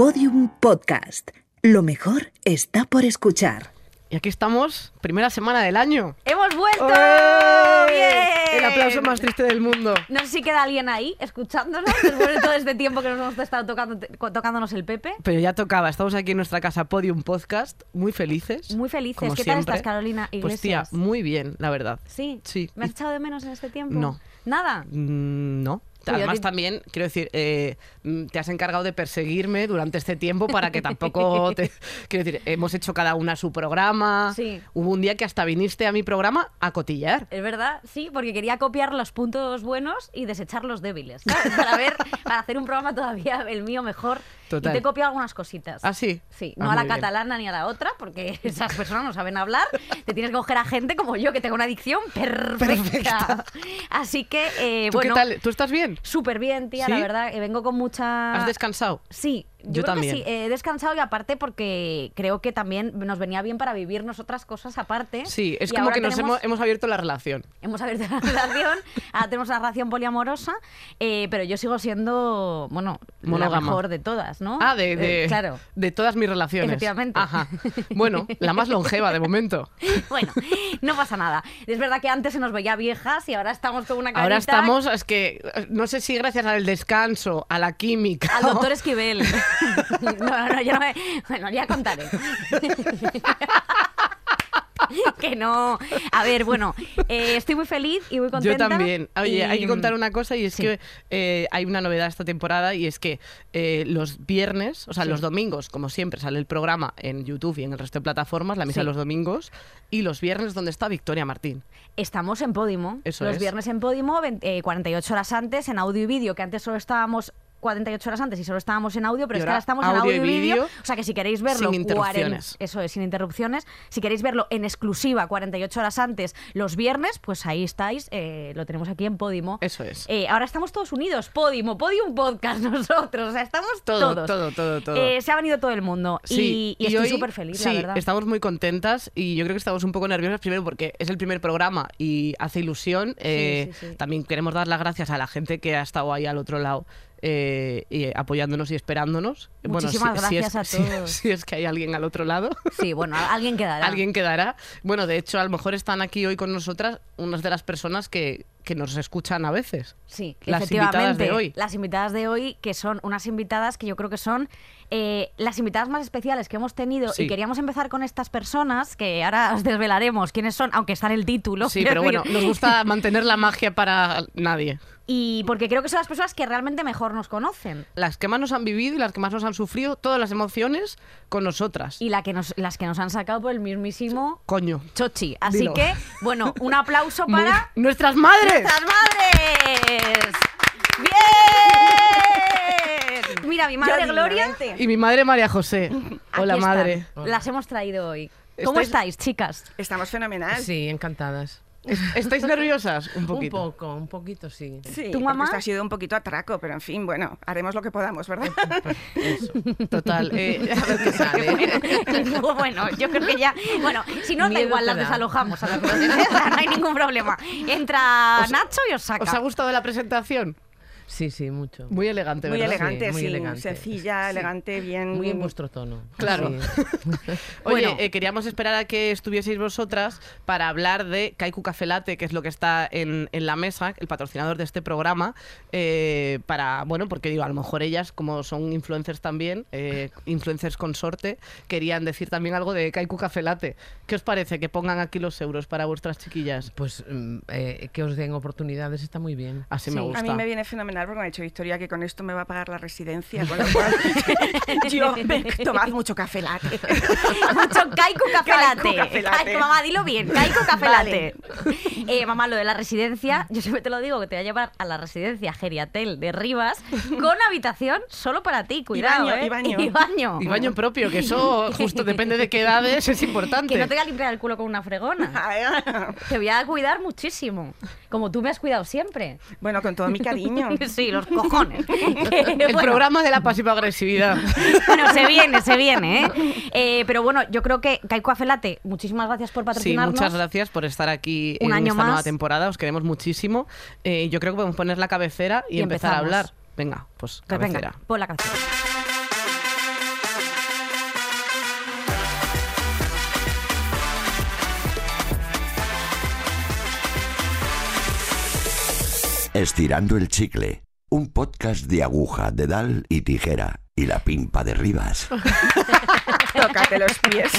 Podium Podcast. Lo mejor está por escuchar. Y aquí estamos, primera semana del año. ¡Hemos vuelto! ¡Bien! El aplauso más triste del mundo. No sé si queda alguien ahí escuchándonos después de todo este tiempo que nos hemos estado tocando, tocándonos el Pepe. Pero ya tocaba, estamos aquí en nuestra casa Podium Podcast, muy felices. Muy felices. como ¿Qué tal estás, Carolina Pues tía, Iglesias? muy bien, la verdad. Sí. Sí. ¿Me has echado de menos en este tiempo? No. ¿Nada? Mm, no. Además también, quiero decir, eh, mm, te has encargado de perseguirme durante este tiempo para que tampoco te... Quiero decir, hemos hecho cada una su programa. Sí. Hubo un día que hasta viniste a mi programa a cotillar. Es verdad, sí, porque quería copiar los puntos buenos y desechar los débiles, ¿sabes? Para ver, para hacer un programa todavía el mío mejor. Total. Y te he copiado algunas cositas. ¿Ah, sí? Sí, Ah, no a la bien. catalana ni a la otra, porque esas personas no saben hablar. Te tienes que coger a gente como yo, que tengo una dicción perfecta. Perfecta. Así que, eh, ¿Tú bueno, qué tal? ¿Tú estás bien? súper bien, tía, ¿Sí? la verdad. eh, vengo con mucha... ¿Has descansado? Sí, yo, Yo creo también. que sí. He descansado y aparte porque creo que también nos venía bien para vivirnos otras cosas aparte. Sí, es Y como que nos tenemos- hemos, hemos abierto la relación. Hemos abierto la relación, ahora tenemos una relación poliamorosa, eh, pero yo sigo siendo, bueno, la mejor de todas, ¿no? Ah, de, Eh, claro. de todas mis relaciones. Efectivamente. Ajá. Bueno, la más longeva de momento. Bueno, no pasa nada. Es verdad que antes se nos veía viejas y ahora estamos con una carita... Ahora estamos, es que no sé si gracias al descanso, a la química. Al doctor Esquivel. No, no, yo no me... Bueno, ya contaré. que no... A ver, bueno, eh, estoy muy feliz y muy Yo contenta. también. Oye, y- hay que contar una cosa y es Sí. que eh, hay una novedad esta temporada y es que eh, los viernes, o sea, Sí. los domingos, como siempre, sale el programa en YouTube y en el resto de plataformas, la misa Sí. los domingos, y los viernes donde está Victoria Martín. Estamos en Podimo. Eso Los es. viernes en Podimo, 20 eh, 48 horas antes, en audio y vídeo, que antes solo estábamos 48 horas antes y solo estábamos en audio, pero es que ahora estamos en audio y vídeo. O sea que si queréis verlo, sin interrupciones. eso es, sin interrupciones. Si queréis verlo en exclusiva 48 horas antes los viernes, pues ahí estáis. eh, lo tenemos aquí en Podimo. Eso es. Eh, ahora estamos todos unidos, Podimo, Podium Podcast, nosotros, o sea, estamos Todo, todos. todo, todo, todo. Eh, se ha venido todo el mundo Sí, y, y estoy súper feliz, sí, la verdad. estamos muy contentas y yo creo que estamos un poco nerviosas primero porque es el primer programa y hace ilusión. Sí, sí. También queremos dar las gracias a la gente que ha estado ahí al otro lado eh, y apoyándonos y esperándonos. Muchísimas si- si es- gracias a todos. Si, es que hay alguien al otro lado. Sí, bueno, alguien quedará. Alguien quedará. Bueno, de hecho, a lo mejor están aquí hoy con nosotras unas de las personas que, que nos escuchan a veces. Sí, Las efectivamente. invitadas de hoy. Las invitadas de hoy, que son unas invitadas que yo creo que son eh, las invitadas más especiales que hemos tenido. Sí. Y queríamos empezar con estas personas, que ahora os desvelaremos quiénes son, aunque está en el título. Sí, pero bueno, nos gusta mantener la magia para nadie. Y porque creo que son las personas que realmente mejor nos conocen. Las que más nos han vivido y las que más nos han sufrido, todas las emociones con nosotras. Y la que nos, las que nos han sacado por el mismísimo Coño. Chochi. Así Dilo. que, bueno, un aplauso Muy- para ¡Nuestras madres! ¡Nuestras madres! ¡Bien! Mira, mi madre Yo Gloria. dignamente. Y mi madre María José. Hola, Aquí están. madre. Las hemos traído hoy. ¿Cómo ¿Estáis- estáis, chicas? Estamos fenomenal. Sí, encantadas. ¿Es- ¿Estáis nerviosas? Un Un poquito. poco, un poquito sí. Sí, ¿Tu mamá? esto ha sido un poquito atraco, pero en fin, bueno, haremos lo que podamos, ¿verdad? Eso. Total. eh, A ver qué sale. bueno, yo creo que ya. Bueno, si no, da igual, las da. desalojamos a las no hay ningún problema. Entra Nacho y os saca. ¿Os ha gustado la presentación? Sí, sí, mucho. Muy elegante, Muy ¿verdad? elegante, Sí, muy sí, elegante. sencilla, elegante, bien. Muy en vuestro tono. Claro. Sí. Oye, Bueno. eh, queríamos esperar a que estuvieseis vosotras para hablar de Kaiku Café Latte, que es lo que está en, en la mesa, el patrocinador de este programa, eh, para, bueno, porque digo, a lo mejor ellas, como son influencers también, eh, influencers consorte, querían decir también algo de Kaiku Café Latte. ¿Qué os parece que pongan aquí los euros para vuestras chiquillas? Pues mm, eh, que os den oportunidades está muy bien. Así me gusta. A mí me viene fenomenal porque me ha dicho Victoria que con esto me va a pagar la residencia, con lo cual yo me tomad mucho café latte. Mucho Kaiku Café Latte. Café Latte. Kaiku, mamá, dilo bien. Kaiku Café Vale. Latte. Eh, mamá, lo de la residencia, yo siempre te lo digo, que te voy a llevar a la residencia Geriatel de Rivas con habitación solo para ti. Cuidado, baño, ¿eh? y baño. Y baño. Y baño propio, que eso justo depende de qué edades es importante. Que no te voy a limpiar el culo con una fregona. Te voy a cuidar muchísimo. Como tú me has cuidado siempre. Bueno, con todo mi cariño. Sí, los cojones. El programa de la pasiva agresividad. Bueno, se viene, se viene, ¿eh? Eh, Pero bueno, yo creo que Kaiku Afelate, muchísimas gracias por Sí, patrocinarnos. muchas gracias por estar aquí Un en año esta nueva más. temporada. Os queremos muchísimo. Eh, yo creo que podemos poner la cabecera y, Y empezar a hablar. Venga, pues Pues cabecera. venga, pon la cabecera. Estirando el chicle, un podcast de aguja, dedal y tijera y la pimpa de Rivas. Tócate los pies.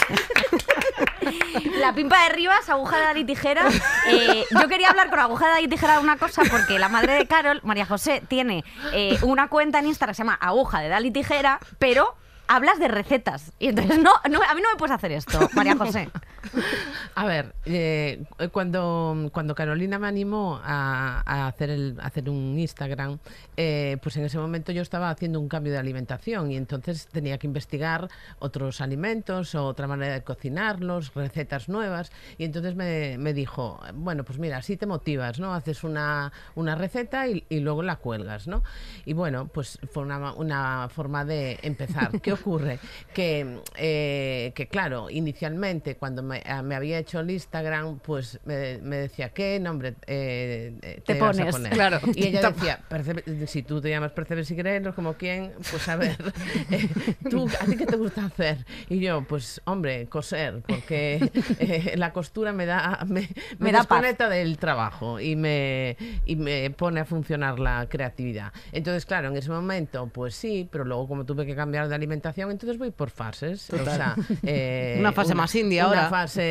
La pimpa de Rivas, aguja de Dani Tijera. Eh, yo quería hablar con aguja de Dani Tijera de una cosa porque la madre de Carol, María José, tiene eh, una cuenta en Instagram que se llama aguja de Dani Tijera, pero hablas de recetas. Y entonces, no, a mí no me puedes hacer esto, María José. A ver, eh, cuando, cuando Carolina me animó a, hacer, el, hacer un Instagram, eh, pues en ese momento yo estaba haciendo un cambio de alimentación y entonces tenía que investigar otros alimentos, otra manera de cocinarlos, recetas nuevas. Y entonces me, me dijo, bueno, pues mira, así te motivas, ¿no? Haces una, una receta y, y luego la cuelgas, ¿no? Y bueno, pues fue una, una forma de empezar. ¿Qué ocurre? Que, eh, que claro, inicialmente cuando me, a- me había hecho el Instagram, pues me, me decía, ¿qué nombre eh, eh, Te te, vas a pones, poner? claro. Y ella decía, "Percebe- si tú te llamas Percebes y Grelos, como quién, pues a ver, eh, ¿tú, ¿a ti qué te gusta hacer? Y yo, pues hombre, coser, porque eh, la costura me da, me, Me me da desconecta del trabajo y me, y me pone a funcionar la creatividad. Entonces, claro, en ese momento, pues sí, pero luego como tuve que cambiar de alimentación, entonces voy por fases. O sea, eh, Una fase más indie una ahora. fase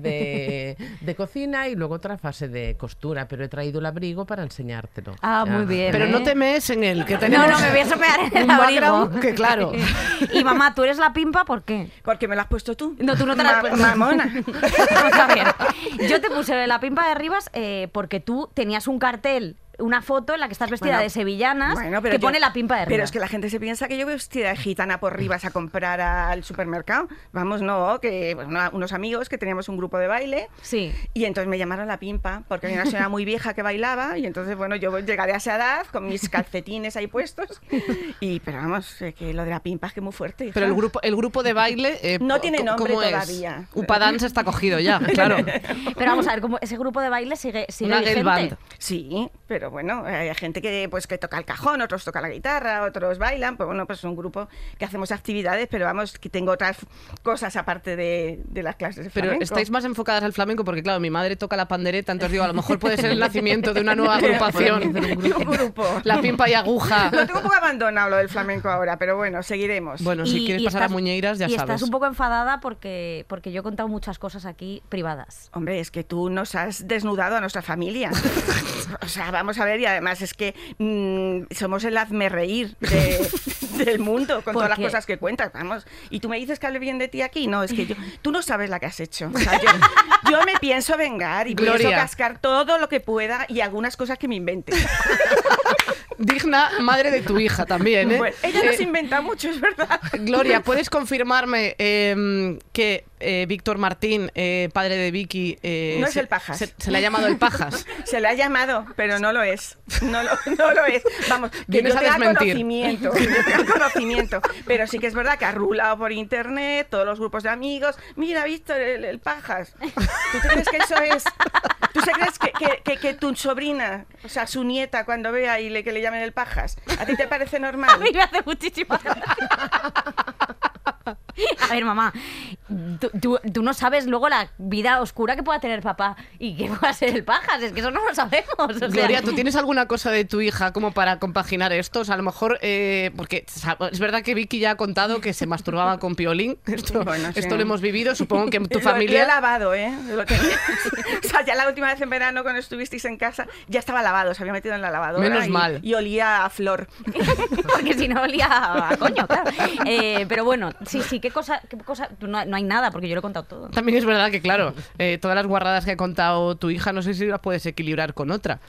de, de cocina y luego otra fase de costura, pero he traído el abrigo para enseñártelo. Ah, muy bien. Pero ¿eh? no te mees en el que tenemos No, no, me voy a sopear en el abrigo. background que claro. Y mamá, ¿tú eres la pimpa? ¿Por qué? Porque me lo has puesto tú. No, tú no te la has puesto. Mamona. Vamos a ver. Yo te puse la pimpa de Rivas eh, porque tú tenías un cartel, una foto en la que estás vestida Bueno, de sevillanas Bueno, pero que yo- pone la pimpa de Rivas. Pero es que la gente se piensa que yo voy vestida de gitana por Rivas a comprar al supermercado. Vamos, no, que bueno, unos amigos que teníamos un grupo de baile. Sí. Y entonces me llamaron la pimpa, porque había una señora muy vieja que bailaba, y entonces, bueno, yo llegaré a esa edad con mis calcetines ahí puestos. Y, pero vamos, eh, que lo de la pimpa es que muy fuerte. hija. Pero el grupo, el grupo de baile. eh, No tiene ¿cómo nombre es? todavía. Upadance está cogido ya, claro. Pero vamos a ver, ¿cómo ese grupo de baile sigue, sigue Una vigente? band. Sí, pero bueno, hay gente que pues que toca el cajón, otros tocan la guitarra, otros bailan, pues bueno, pues es un grupo que hacemos actividades, pero vamos, que tengo otras cosas aparte de, de las clases de Pero estáis más enfocadas al flamenco porque, claro, mi madre toca la pandereta, entonces digo, a lo mejor puede ser el nacimiento de una nueva agrupación. un grupo. La pimpa y aguja. Lo tengo un poco abandonado lo del flamenco ahora, pero bueno, seguiremos. Bueno, si quieres pasar a Muñeiras, ya y sabes. estás un poco enfadada porque, porque yo he contado muchas cosas aquí privadas. Hombre, es que tú nos has desnudado a nuestra familia. o sea, vamos a ver, y además es que mm, somos el hazme reír de- del mundo con ¿Por todas las cosas que cuentas, vamos. Y tú me dices que hable bien de ti aquí. No, es que yo, tú no sabes la que has hecho. O sea, yo, yo me pienso vengar y pienso cascar todo lo que pueda y algunas cosas que me invente. Digna madre de tu hija también, ¿eh? Bueno, ella no Eh, inventa mucho, es verdad. Gloria, ¿puedes confirmarme eh, que Víctor Martín, eh, padre de Vicky... eh, No es se- el Pajas. Se, se le ha llamado el Pajas. Se le ha llamado, pero no lo es. No lo, no lo es. Vamos, que yo a tenga conocimiento. que yo tenga conocimiento. Pero sí que es verdad que ha rulado por internet, todos los grupos de amigos. Mira, Víctor, el, el pajas. ¿Tú te crees que eso es.? ¿Tú se crees que, que- que- que tu sobrina, o sea, su nieta, cuando vea y le, que le llamen el pajas, ¿a ti te parece A mí normal? me hace muchísima A ver, mamá, tú, tú- tú no sabes luego la vida oscura que pueda tener papá y que pueda ser el pajas, es que eso no lo sabemos. o sea, Gloria, ¿tú tienes alguna cosa de tu hija como para compaginar esto? O sea, a lo mejor, eh, porque es verdad que Vicky ya ha contado que se masturbaba con piolín. Esto, Bueno, sí. esto lo hemos vivido, supongo que en tu Lo- Lo he familia... lavado, ¿eh? Lo o sea, ya la última vez en verano cuando estuvisteis en casa, ya estaba lavado, se había metido en la lavadora. Menos y, mal. Y olía a flor. Porque si no olía a coño, claro. Eh, pero bueno, sí, sí, ¿qué cosa? Qué cosa? No, no hay nada, porque yo lo he contado todo. También es verdad que, claro, eh, todas las guarradas que ha contado tu hija, no sé si las puedes equilibrar con otra.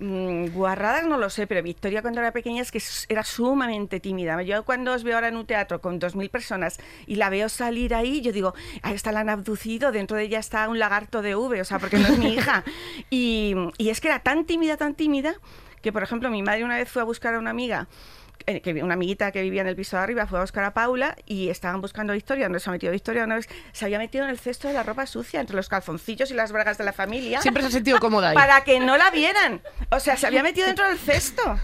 Mm, guarradas no lo sé, pero Victoria cuando era pequeña es que era sumamente tímida. Yo cuando os veo ahora en un teatro con 2.000 personas y la veo salir ahí, yo digo, a esta la han abducido, dentro de ella está un lagarto de V, o sea, porque no es mi hija. Y, y es que era tan tímida, tan tímida, que por ejemplo mi madre una vez fue a buscar a una amiga que una amiguita que vivía en el piso de arriba fue a buscar a Paula y estaban buscando a Victoria, donde se ha metido Victoria vez, se había metido en el cesto de la ropa sucia, entre los calzoncillos y las bragas de la familia Siempre se ha sentido cómoda ahí. para que no la vieran. O sea, se había metido dentro del cesto.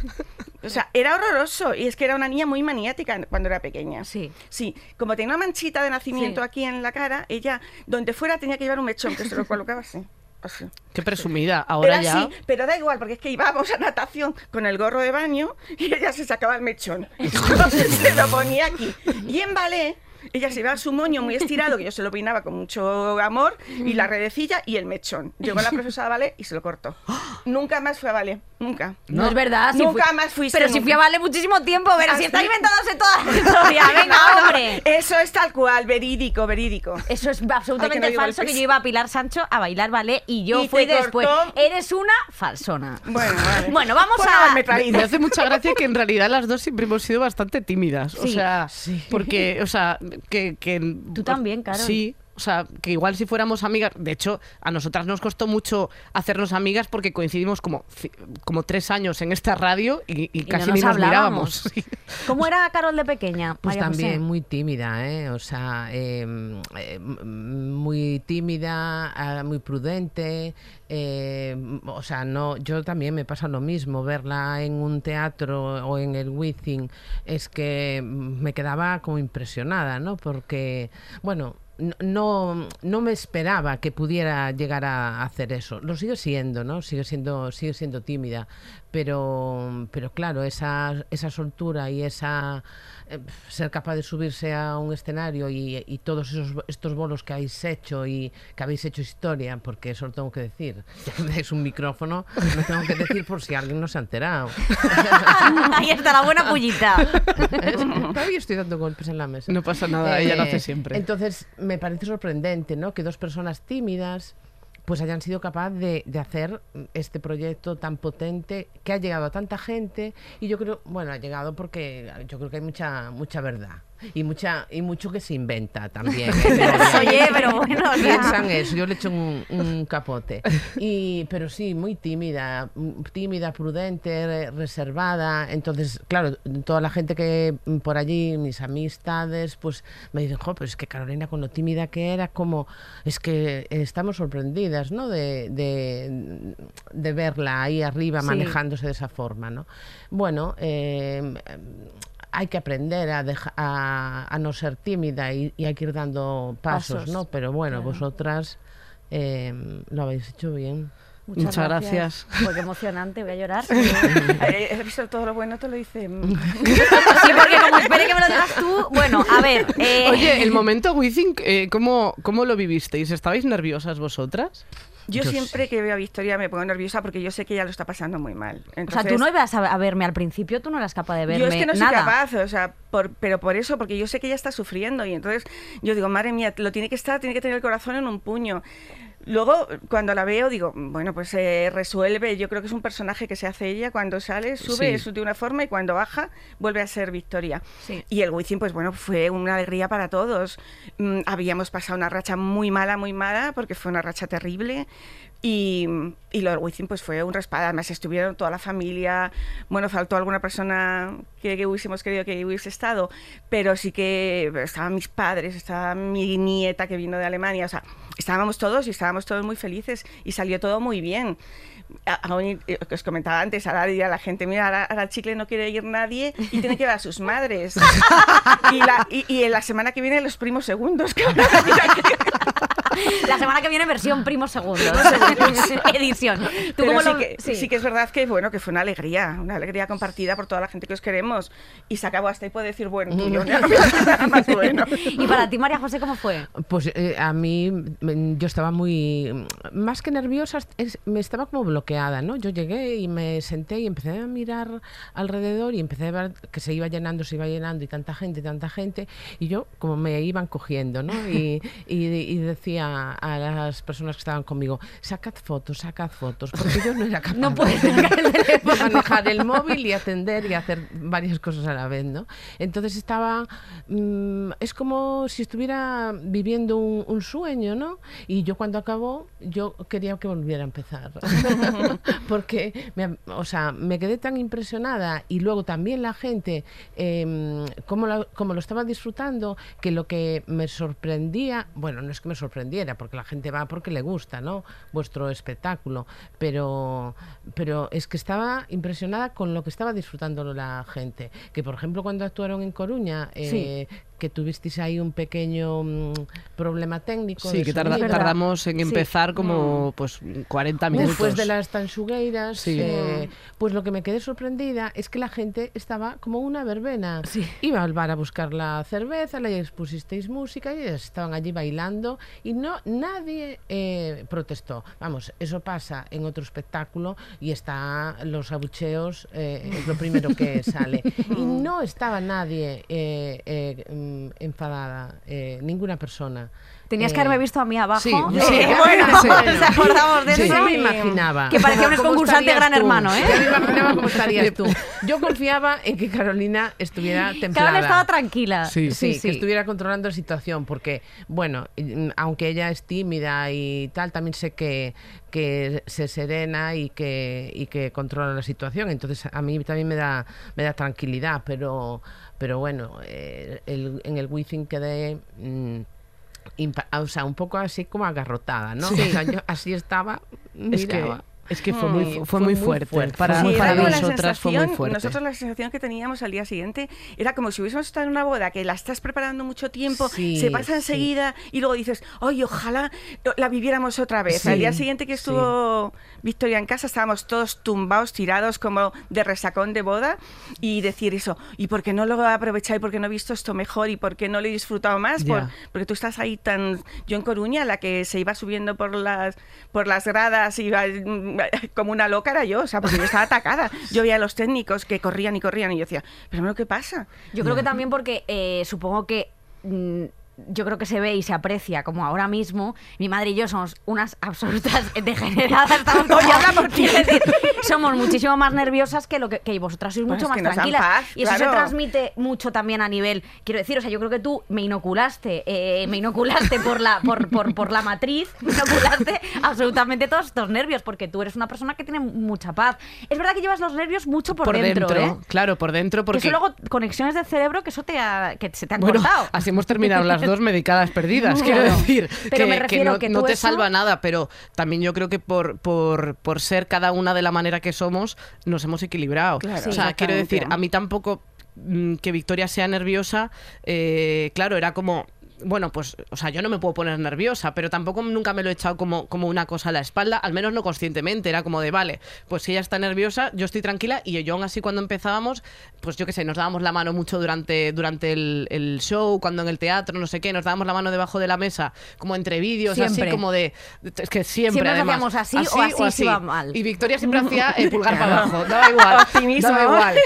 O sea, era horroroso. Y es que era una niña muy maniática cuando era pequeña. Sí. Sí, como tenía una manchita de nacimiento Sí. aquí en la cara, ella, donde fuera, tenía que llevar un mechón que se lo colocaba así. Así. Qué presumida. Ahora Era ya. así, pero da igual, porque es que íbamos a natación con el gorro de baño y ella se sacaba el mechón. Se lo ponía aquí. Y en ballet, ella se iba su moño muy estirado, que yo se lo peinaba con mucho amor, y la redecilla y el mechón. Llegó la profesora de ballet y se lo cortó. Nunca más fue a ballet, nunca. No, es verdad. si Nunca fui- más fuiste. Pero si fui a Vale muchísimo tiempo, pero si ¿Ah, está inventándose toda la historia. Venga, No, hombre. Eso es tal cual, verídico, verídico. Eso es Ay, absolutamente que no falso que yo iba a Pilar Sancho a bailar ballet y yo Y fui después. cortó. Eres una falsona. Bueno, vale. Bueno, vamos Por a- haberme traído. Me hace mucha gracia que en realidad las dos siempre hemos sido bastante tímidas. O Sí. sea, porque, o sea, que. que Tú también, Carol. Sí. O sea, que igual si fuéramos amigas, de hecho, a nosotras nos costó mucho hacernos amigas porque coincidimos como, como tres años en esta radio y, y no casi nos ni nos hablábamos. mirábamos. ¿Cómo era Carol de pequeña? Pues María José? también muy tímida, ¿eh? O sea, eh, muy tímida, ah, muy prudente. eh, o sea, no, yo también me pasa lo mismo. Verla en un teatro o en el Wizzing es que me quedaba como impresionada, ¿no? Porque, bueno. No, no me esperaba que pudiera llegar a hacer eso. Lo sigue siendo, ¿no? Sigue siendo, sigue siendo tímida. Pero, pero claro, esa, esa soltura y esa ser capaz de subirse a un escenario y, y todos esos estos bolos que habéis hecho y que habéis hecho historia, porque eso lo tengo que decir. Ya que me dais un micrófono, lo tengo que decir por si alguien no se ha enterado. Ahí está la buena pullita. Todavía estoy dando golpes en la mesa. No pasa nada, ella lo hace siempre. Entonces, me parece sorprendente, ¿no? Que dos personas tímidas pues hayan sido capaces de, de hacer este proyecto tan potente que ha llegado a tanta gente. Y yo creo, bueno, ha llegado porque yo creo que hay mucha mucha verdad y mucha y mucho que se inventa también. ¿eh? Oye, pero bueno, piensan eso, yo le echo un, un capote. Y, pero sí, muy tímida, tímida, prudente, re- reservada. Entonces, claro, toda la gente que por allí, mis amistades, pues me dicen, jo, pero es que Carolina con lo tímida que era, como, es que estamos sorprendidas, ¿no? De, de, de verla ahí arriba Sí. manejándose de esa forma, ¿no? Bueno, eh, hay que aprender a, deja- a, a no ser tímida y, y hay que ir dando pasos, Pasos, ¿no? Pero bueno, vosotras eh, lo habéis hecho bien. Muchas gracias. Pues qué emocionante, voy a llorar. Eh, ¿Has visto todo lo bueno? Te lo dice. Sí, porque como espere que me lo digas tú, bueno, a ver. eh, Oye, el momento Wizzing, eh, ¿cómo, ¿cómo lo vivisteis? ¿Estabais nerviosas vosotras? Yo Yo siempre que veo a Victoria me pongo nerviosa porque yo sé que ella lo está pasando muy mal. o sea, tú no ibas a, verme al principio, tú no eras capaz de verme Yo es que no soy nada. capaz, o sea, por- pero por eso, porque yo sé que ella está sufriendo y entonces yo digo, madre mía, lo tiene que estar, tiene que tener el corazón en un puño. Luego, cuando la veo, digo, bueno, pues se resuelve. Yo creo que es un personaje que se hace ella. Cuando sale, sube Sí. es de una forma y cuando baja, vuelve a ser Victoria. Sí. Y el Wizzing, pues bueno, fue una alegría para todos. Mm, habíamos pasado una racha muy mala, muy mala, porque fue una racha terrible. Y, y lo del Wizzing, pues fue un respaldo. Además, estuvieron toda la familia. Bueno, faltó alguna persona que, que hubiésemos querido que hubiese estado, pero sí que estaban mis padres, estaba mi nieta que vino de Alemania. O sea, estábamos todos y estábamos todos muy felices y salió todo muy bien. A- aún, eh, que os comentaba antes, ahora diría la gente, mira, ahora, ahora chicle no quiere ir nadie y tiene que ver a sus madres. y, la- y- y en la semana que viene los primos segundos. que mira que- La semana que viene versión primo segundo. Edición. ¿Tú Pero cómo sí, lo- que, sí. sí que es verdad que bueno que fue una alegría, una alegría compartida por toda la gente que os queremos y se acabó hasta ahí puede decir bueno hace nada más bueno. Y para ti, María José, ¿cómo fue? Pues eh, a mí mm, yo estaba muy más que nerviosa, es- me estaba como bloqueada, ¿no? Yo llegué y me senté y empecé a mirar alrededor y empecé a ver que se iba llenando, se iba llenando y tanta gente, tanta gente y yo como me iban cogiendo, ¿no? Y, y- y decía a las personas que estaban conmigo, sacad fotos, sacad fotos, porque yo no era capaz No puedes de- de manejar el móvil y atender y hacer varias cosas a la vez, ¿no? Entonces estaba, mm, es como si estuviera viviendo un, un sueño, ¿no? Y yo cuando acabó, yo quería que volviera a empezar, porque, me, o sea, me quedé tan impresionada y luego también la gente, eh, cómo, la- cómo lo estaba disfrutando, que lo que me sorprendía, bueno, no es que me porque la gente va porque le gusta, ¿no? Vuestro espectáculo, pero, pero es que estaba impresionada con lo que estaba disfrutando la gente. Que, por ejemplo, cuando actuaron en Coruña, eh, que tuvisteis ahí un pequeño mm, problema técnico. Sí, que tarda- tardamos en Sí. empezar como pues 40 minutos. Después de las tansugueiras, Sí. eh, pues lo que me quedé sorprendida es que la gente estaba como una verbena. Iba al bar a buscar la cerveza, le expusisteis música y estaban allí bailando y no nadie eh, protestó. Vamos, eso pasa en otro espectáculo y está los abucheos, eh, es lo primero que sale. Y no estaba nadie mm, enfadada, eh, ninguna persona. Tenías Eh, que haberme visto a mí abajo. sí, Eh, sí, bueno, sí. ¿os acordamos de Yo eso? ya me imaginaba. Que parecía un ¿Cómo concursante gran tú? hermano, ¿eh? Ya me imaginaba cómo estarías tú. Yo confiaba en que Carolina estuviera templada. Carol estaba tranquila. Sí. Sí, que estuviera controlando la situación, porque, bueno, mm, aunque ella es tímida y tal, también sé que, que se serena y que, y que controla la situación. Entonces, a mí también me da, me da tranquilidad, pero, pero bueno, eh, el- en el Wizzing quedé. mm, o sea, un poco así como agarrotada, ¿no? O sea, yo así estaba, Es que, miraba. es que fue, muy, fue, fue muy muy fuerte. Para, Sí, nosotras fue muy fuerte. Nosotros la sensación que teníamos al día siguiente era como si hubiésemos estado en una boda que la estás preparando mucho tiempo, Sí, se pasa sí. enseguida y luego dices, ¡ay, ojalá la viviéramos otra vez! Al día siguiente que estuvo Victoria en casa estábamos todos tumbados, tirados como de resacón de boda y decir eso, ¿y por qué no lo he aprovechado y por qué no he visto esto mejor y por qué no lo he disfrutado más? Por- porque tú estás ahí tan... Yo en Coruña, la que se iba subiendo por las, por las gradas, iba mm, como una loca era yo, o sea, porque yo estaba atacada. Yo veía a los técnicos que corrían y corrían y yo decía, pero bueno, ¿qué pasa? Yo creo que también porque eh, supongo que. mm, yo creo que se ve y se aprecia como ahora mismo mi madre y yo somos unas absolutas degeneradas estamos por ti. quiero decir, somos muchísimo más nerviosas que lo que, que vosotras sois Bueno, mucho es más que tranquilas paz, y eso se transmite mucho también a nivel quiero decir o sea yo creo que tú me inoculaste eh, me inoculaste por la por, por, por la matriz me inoculaste absolutamente todos estos nervios porque tú eres una persona que tiene mucha paz es verdad que llevas los nervios mucho por, dentro, ¿eh? claro, por dentro, que porque eso luego conexiones del cerebro que eso te ha- que se te han Bueno, cortado así hemos terminado las dos medicadas perdidas, quiero decir. Pero que, me que refiero no, que no tú te eso- salva nada, pero también yo creo que por, por, por ser cada una de la manera que somos, nos hemos equilibrado. Claro. o sea, quiero decir, a mí tampoco mm, que Victoria sea nerviosa, eh, claro, era como... Bueno, pues, o sea, yo no me puedo poner nerviosa, pero tampoco nunca me lo he echado como, como una cosa a la espalda, al menos no conscientemente. Era como de, vale, pues si ella está nerviosa, yo estoy tranquila. Y yo aún así cuando empezábamos, pues yo qué sé, nos dábamos la mano mucho durante, durante el, el show, cuando en el teatro, no sé qué, nos dábamos la mano debajo de la mesa, como entre vídeos, así como de... Es que siempre, Siempre nos además. hacíamos así o así iba mal. Y Victoria siempre hacía el pulgar para abajo, daba igual. Optimismo. Daba igual.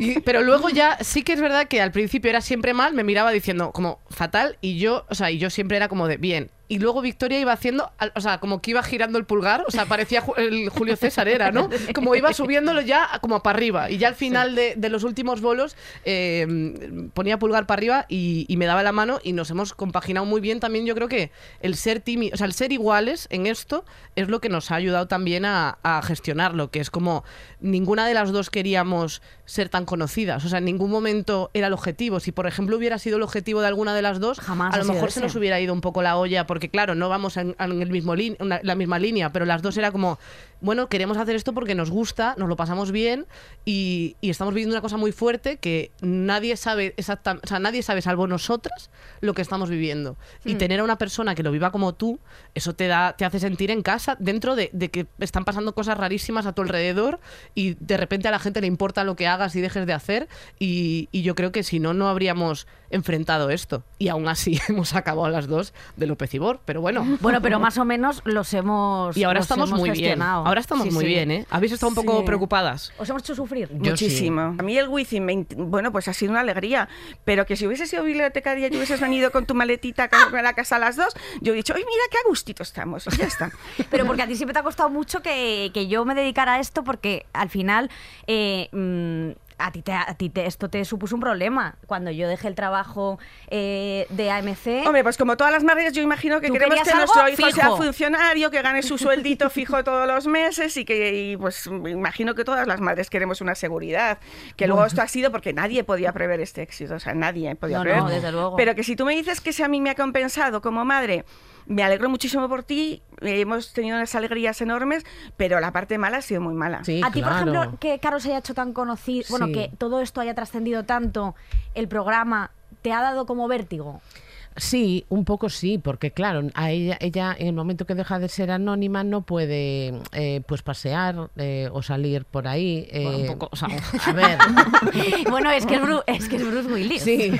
Y- pero luego ya sí que es verdad que al principio era siempre mal, me miraba diciendo como fatal y yo, o sea, y yo siempre era como de bien. Y luego Victoria iba haciendo, o sea, como que iba girando el pulgar, o sea, parecía el Julio César era, ¿no? Como iba subiéndolo ya como para arriba. Y ya al final de, de los últimos bolos eh, ponía pulgar para arriba y, y me daba la mano y nos hemos compaginado muy bien también. Yo creo que el ser tímido, o sea, el ser iguales en esto es lo que nos ha ayudado también a, a gestionarlo, que es como ninguna de las dos queríamos ser tan conocidas. O sea, en ningún momento era el objetivo. Si, por ejemplo, hubiera sido el objetivo de alguna de las dos, Jamás a lo mejor se nos hubiera ido un poco la olla, porque claro, no vamos en, el mismo la misma línea, pero las dos era como, bueno, queremos hacer esto porque nos gusta, nos lo pasamos bien y, y estamos viviendo una cosa muy fuerte que nadie sabe exactamente, o sea, nadie sabe salvo nosotras lo que estamos viviendo. Y Hmm. tener a una persona que lo viva como tú, eso te da, te hace sentir en casa, dentro de, de que están pasando cosas rarísimas a tu alrededor y de repente a la gente le importa lo que hagas y dejes de hacer. Y, y yo creo que si no, no habríamos enfrentado esto. Y aún así hemos acabado las dos de López y Bor, pero bueno. Bueno, pero más o menos los hemos Y ahora estamos muy bien. Ahora estamos Sí, muy sí. bien, ¿eh? ¿Habéis estado un poco Sí. preocupadas? Os hemos hecho sufrir. Yo sí. Muchísimo. A mí el wifi, me bueno, pues ha sido una alegría. Pero que si hubiese sido bibliotecaria y hubieses venido con tu maletita a la casa a las dos, yo he dicho, ¡ay, mira qué a gustito estamos! Y ya está. Pero porque a ti siempre te ha costado mucho que, que yo me dedicara a esto porque al final eh, mm, a ti, te, a ti te- esto te supuso un problema. Cuando yo dejé el trabajo eh, de AMC... Hombre, pues como todas las madres, yo imagino que ¿Tú queremos que nuestro hijo sea funcionario, que gane su sueldito fijo todos los meses y que, y, pues imagino que todas las madres queremos una seguridad. Que luego esto ha sido porque nadie podía prever este éxito, o sea, nadie podía No, prever. no, desde luego. Pero que si tú me dices que si a mí me ha compensado como madre, me alegro muchísimo por ti, eh, hemos tenido unas alegrías enormes, pero la parte mala ha sido muy mala. Sí, a ti, por ejemplo, que Carol se haya hecho tan conocido, bueno, Sí. que todo esto haya trascendido tanto, el programa, te ha dado como vértigo? Sí, un poco sí, porque claro, a ella, ella en el momento que deja de ser anónima no puede eh, pues pasear eh, o salir por ahí. Bueno, un eh, poco, o sea, a ver, bueno, es que es, Bru- es que es Bruce Willis. sí.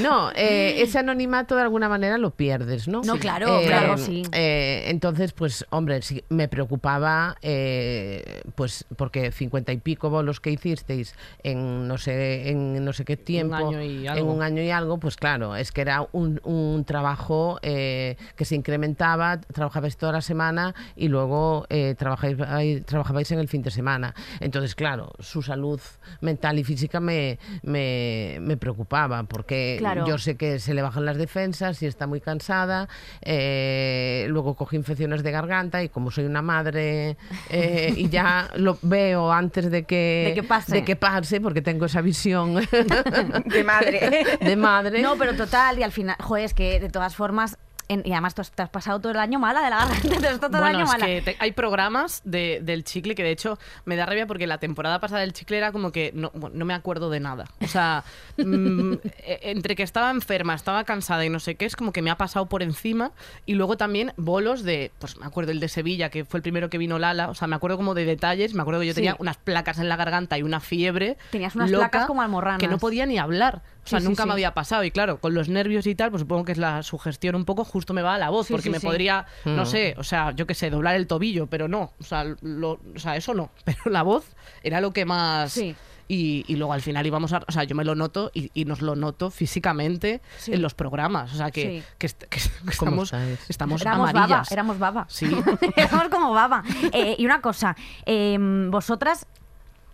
no, eh, ese anonimato de alguna manera lo pierdes, ¿no? No, claro, claro, sí. eh, entonces, pues, hombre, sí, me preocupaba, eh, pues, porque cincuenta y pico bolos que hicisteis en no sé, en no sé qué tiempo, año y en un año y algo, pues claro, es que era un, un trabajo eh, que se incrementaba, trabajabais toda la semana y luego eh, trabajabais en el fin de semana. Entonces, claro, su salud mental y física me, me, me preocupaba, porque Claro. yo sé que se le bajan las defensas y está muy cansada, eh, luego coge infecciones de garganta y como soy una madre eh, y ya lo veo antes de que, De que pase. de que pase, porque tengo esa visión De madre. de madre. No, pero total, y al final, joder, es que de todas formas, en- y además tú has- te has pasado todo el año mala de la garganta, te has todo el año es mala. que te- hay programas de- del chicle que de hecho me da rabia porque la temporada pasada del chicle era como que no, no me acuerdo de nada. O sea, mm, e- entre que estaba enferma, estaba cansada y no sé qué, es como que me ha pasado por encima. Y luego también bolos de, pues me acuerdo el de Sevilla, que fue el primero que vino Lala. O sea, me acuerdo como de detalles. Me acuerdo que yo Sí. tenía unas placas en la garganta y una fiebre. Tenías unas loca placas como almorranas. Que no podía ni hablar. O sea, Sí, nunca sí. me había pasado. Y claro, con los nervios y tal, pues supongo que es la sugestión un poco, justo me va a la voz, Sí, porque sí, me sí. podría, no Mm. sé, o sea, yo qué sé, doblar el tobillo, pero no. O sea, lo- o sea, eso no. Pero la voz era lo que más. Sí. Y, y luego al final íbamos a. O sea, yo me lo noto y, y nos lo noto físicamente Sí. en los programas. O sea, que, Sí. que, est- que ¿Cómo estamos, estamos éramos baba, amarillas. éramos baba. Sí. éramos como baba. Eh, y una cosa, eh, vosotras,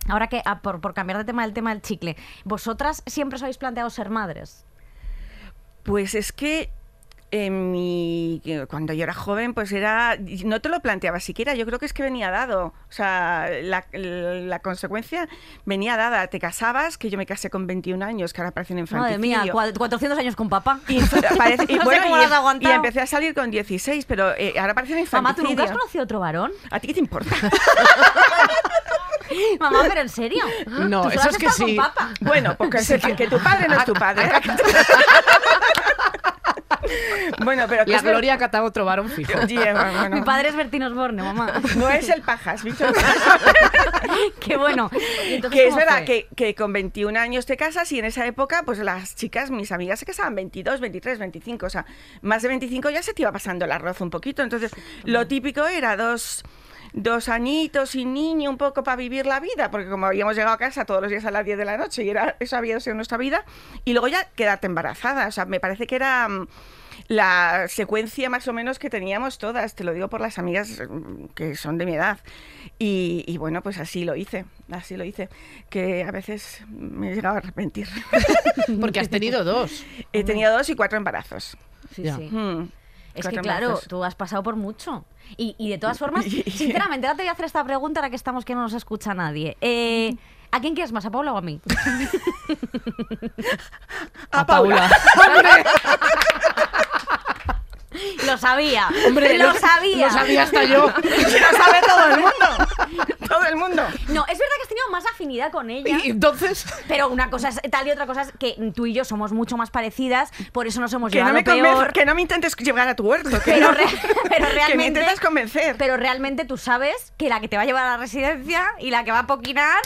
ahora que, ah, por, por cambiar de tema del tema del chicle, ¿vosotras siempre os habéis planteado ser madres? Pues es que en mi, cuando yo era joven, pues era, no te lo planteaba siquiera, yo creo que es que venía dado, o sea, la, la consecuencia venía dada, te casabas, que yo me casé con 21 años, que ahora parece un Madre infanticidio. mía, cua- 400 años con papá. Y, parece- y No sé bueno, cómo y- lo has y aguantado. empecé a salir con 16, pero eh, ahora parece un Mamá, ¿tú infanticidio. nunca has conocido otro varón? ¿A ti qué te importa? Mamá, pero en serio. No, ¿Tú eso es que sí. Bueno, porque sepa que tu padre no es tu padre. bueno, pero que La es ver- Gloria cata otro varón fijo. Bueno, Mi padre es Bertín Osborne, mamá. No es el pajas, bicho. Qué bueno. Entonces, que es ¿cómo verdad fue? que, que con 21 años te casas y en esa época, pues las chicas, mis amigas, se casaban 22, 23, 25. O sea, más de 25 ya se te iba pasando el arroz un poquito. Entonces, lo típico era dos dos añitos sin niño, un poco para vivir la vida, porque como habíamos llegado a casa todos los días a las 10 de la noche y era, eso había sido nuestra vida, y luego ya quedarte embarazada. O sea, me parece que era mm, la secuencia más o menos que teníamos todas, te lo digo por las amigas mm, que son de mi edad. Y, y bueno, pues así lo hice, así lo hice, que a veces me he llegado a arrepentir. Porque has tenido dos. He tenido dos y cuatro embarazos. Sí, sí. Mm, Es que claro, tú has pasado por mucho. Y, y de todas formas, sinceramente, ahora te voy a hacer esta pregunta ahora que estamos que no nos escucha nadie. Eh, ¿A quién quieres más, a Paula o a mí? A Paula. Lo sabía. Hombre, lo sabía. Lo sabía hasta yo. Lo sabe todo el mundo. Todo el mundo. No, es verdad que has tenido más afinidad con ella. Y entonces. Pero una cosa es tal y otra cosa es que tú y yo somos mucho más parecidas, por eso nos hemos Que no, llevado me peor. que no me intentes llevar a tu huerto. Que, Pero, no- re- pero que me realmente. intentas convencer. Pero realmente tú sabes que la que te va a llevar a la residencia y la que va a poquinar.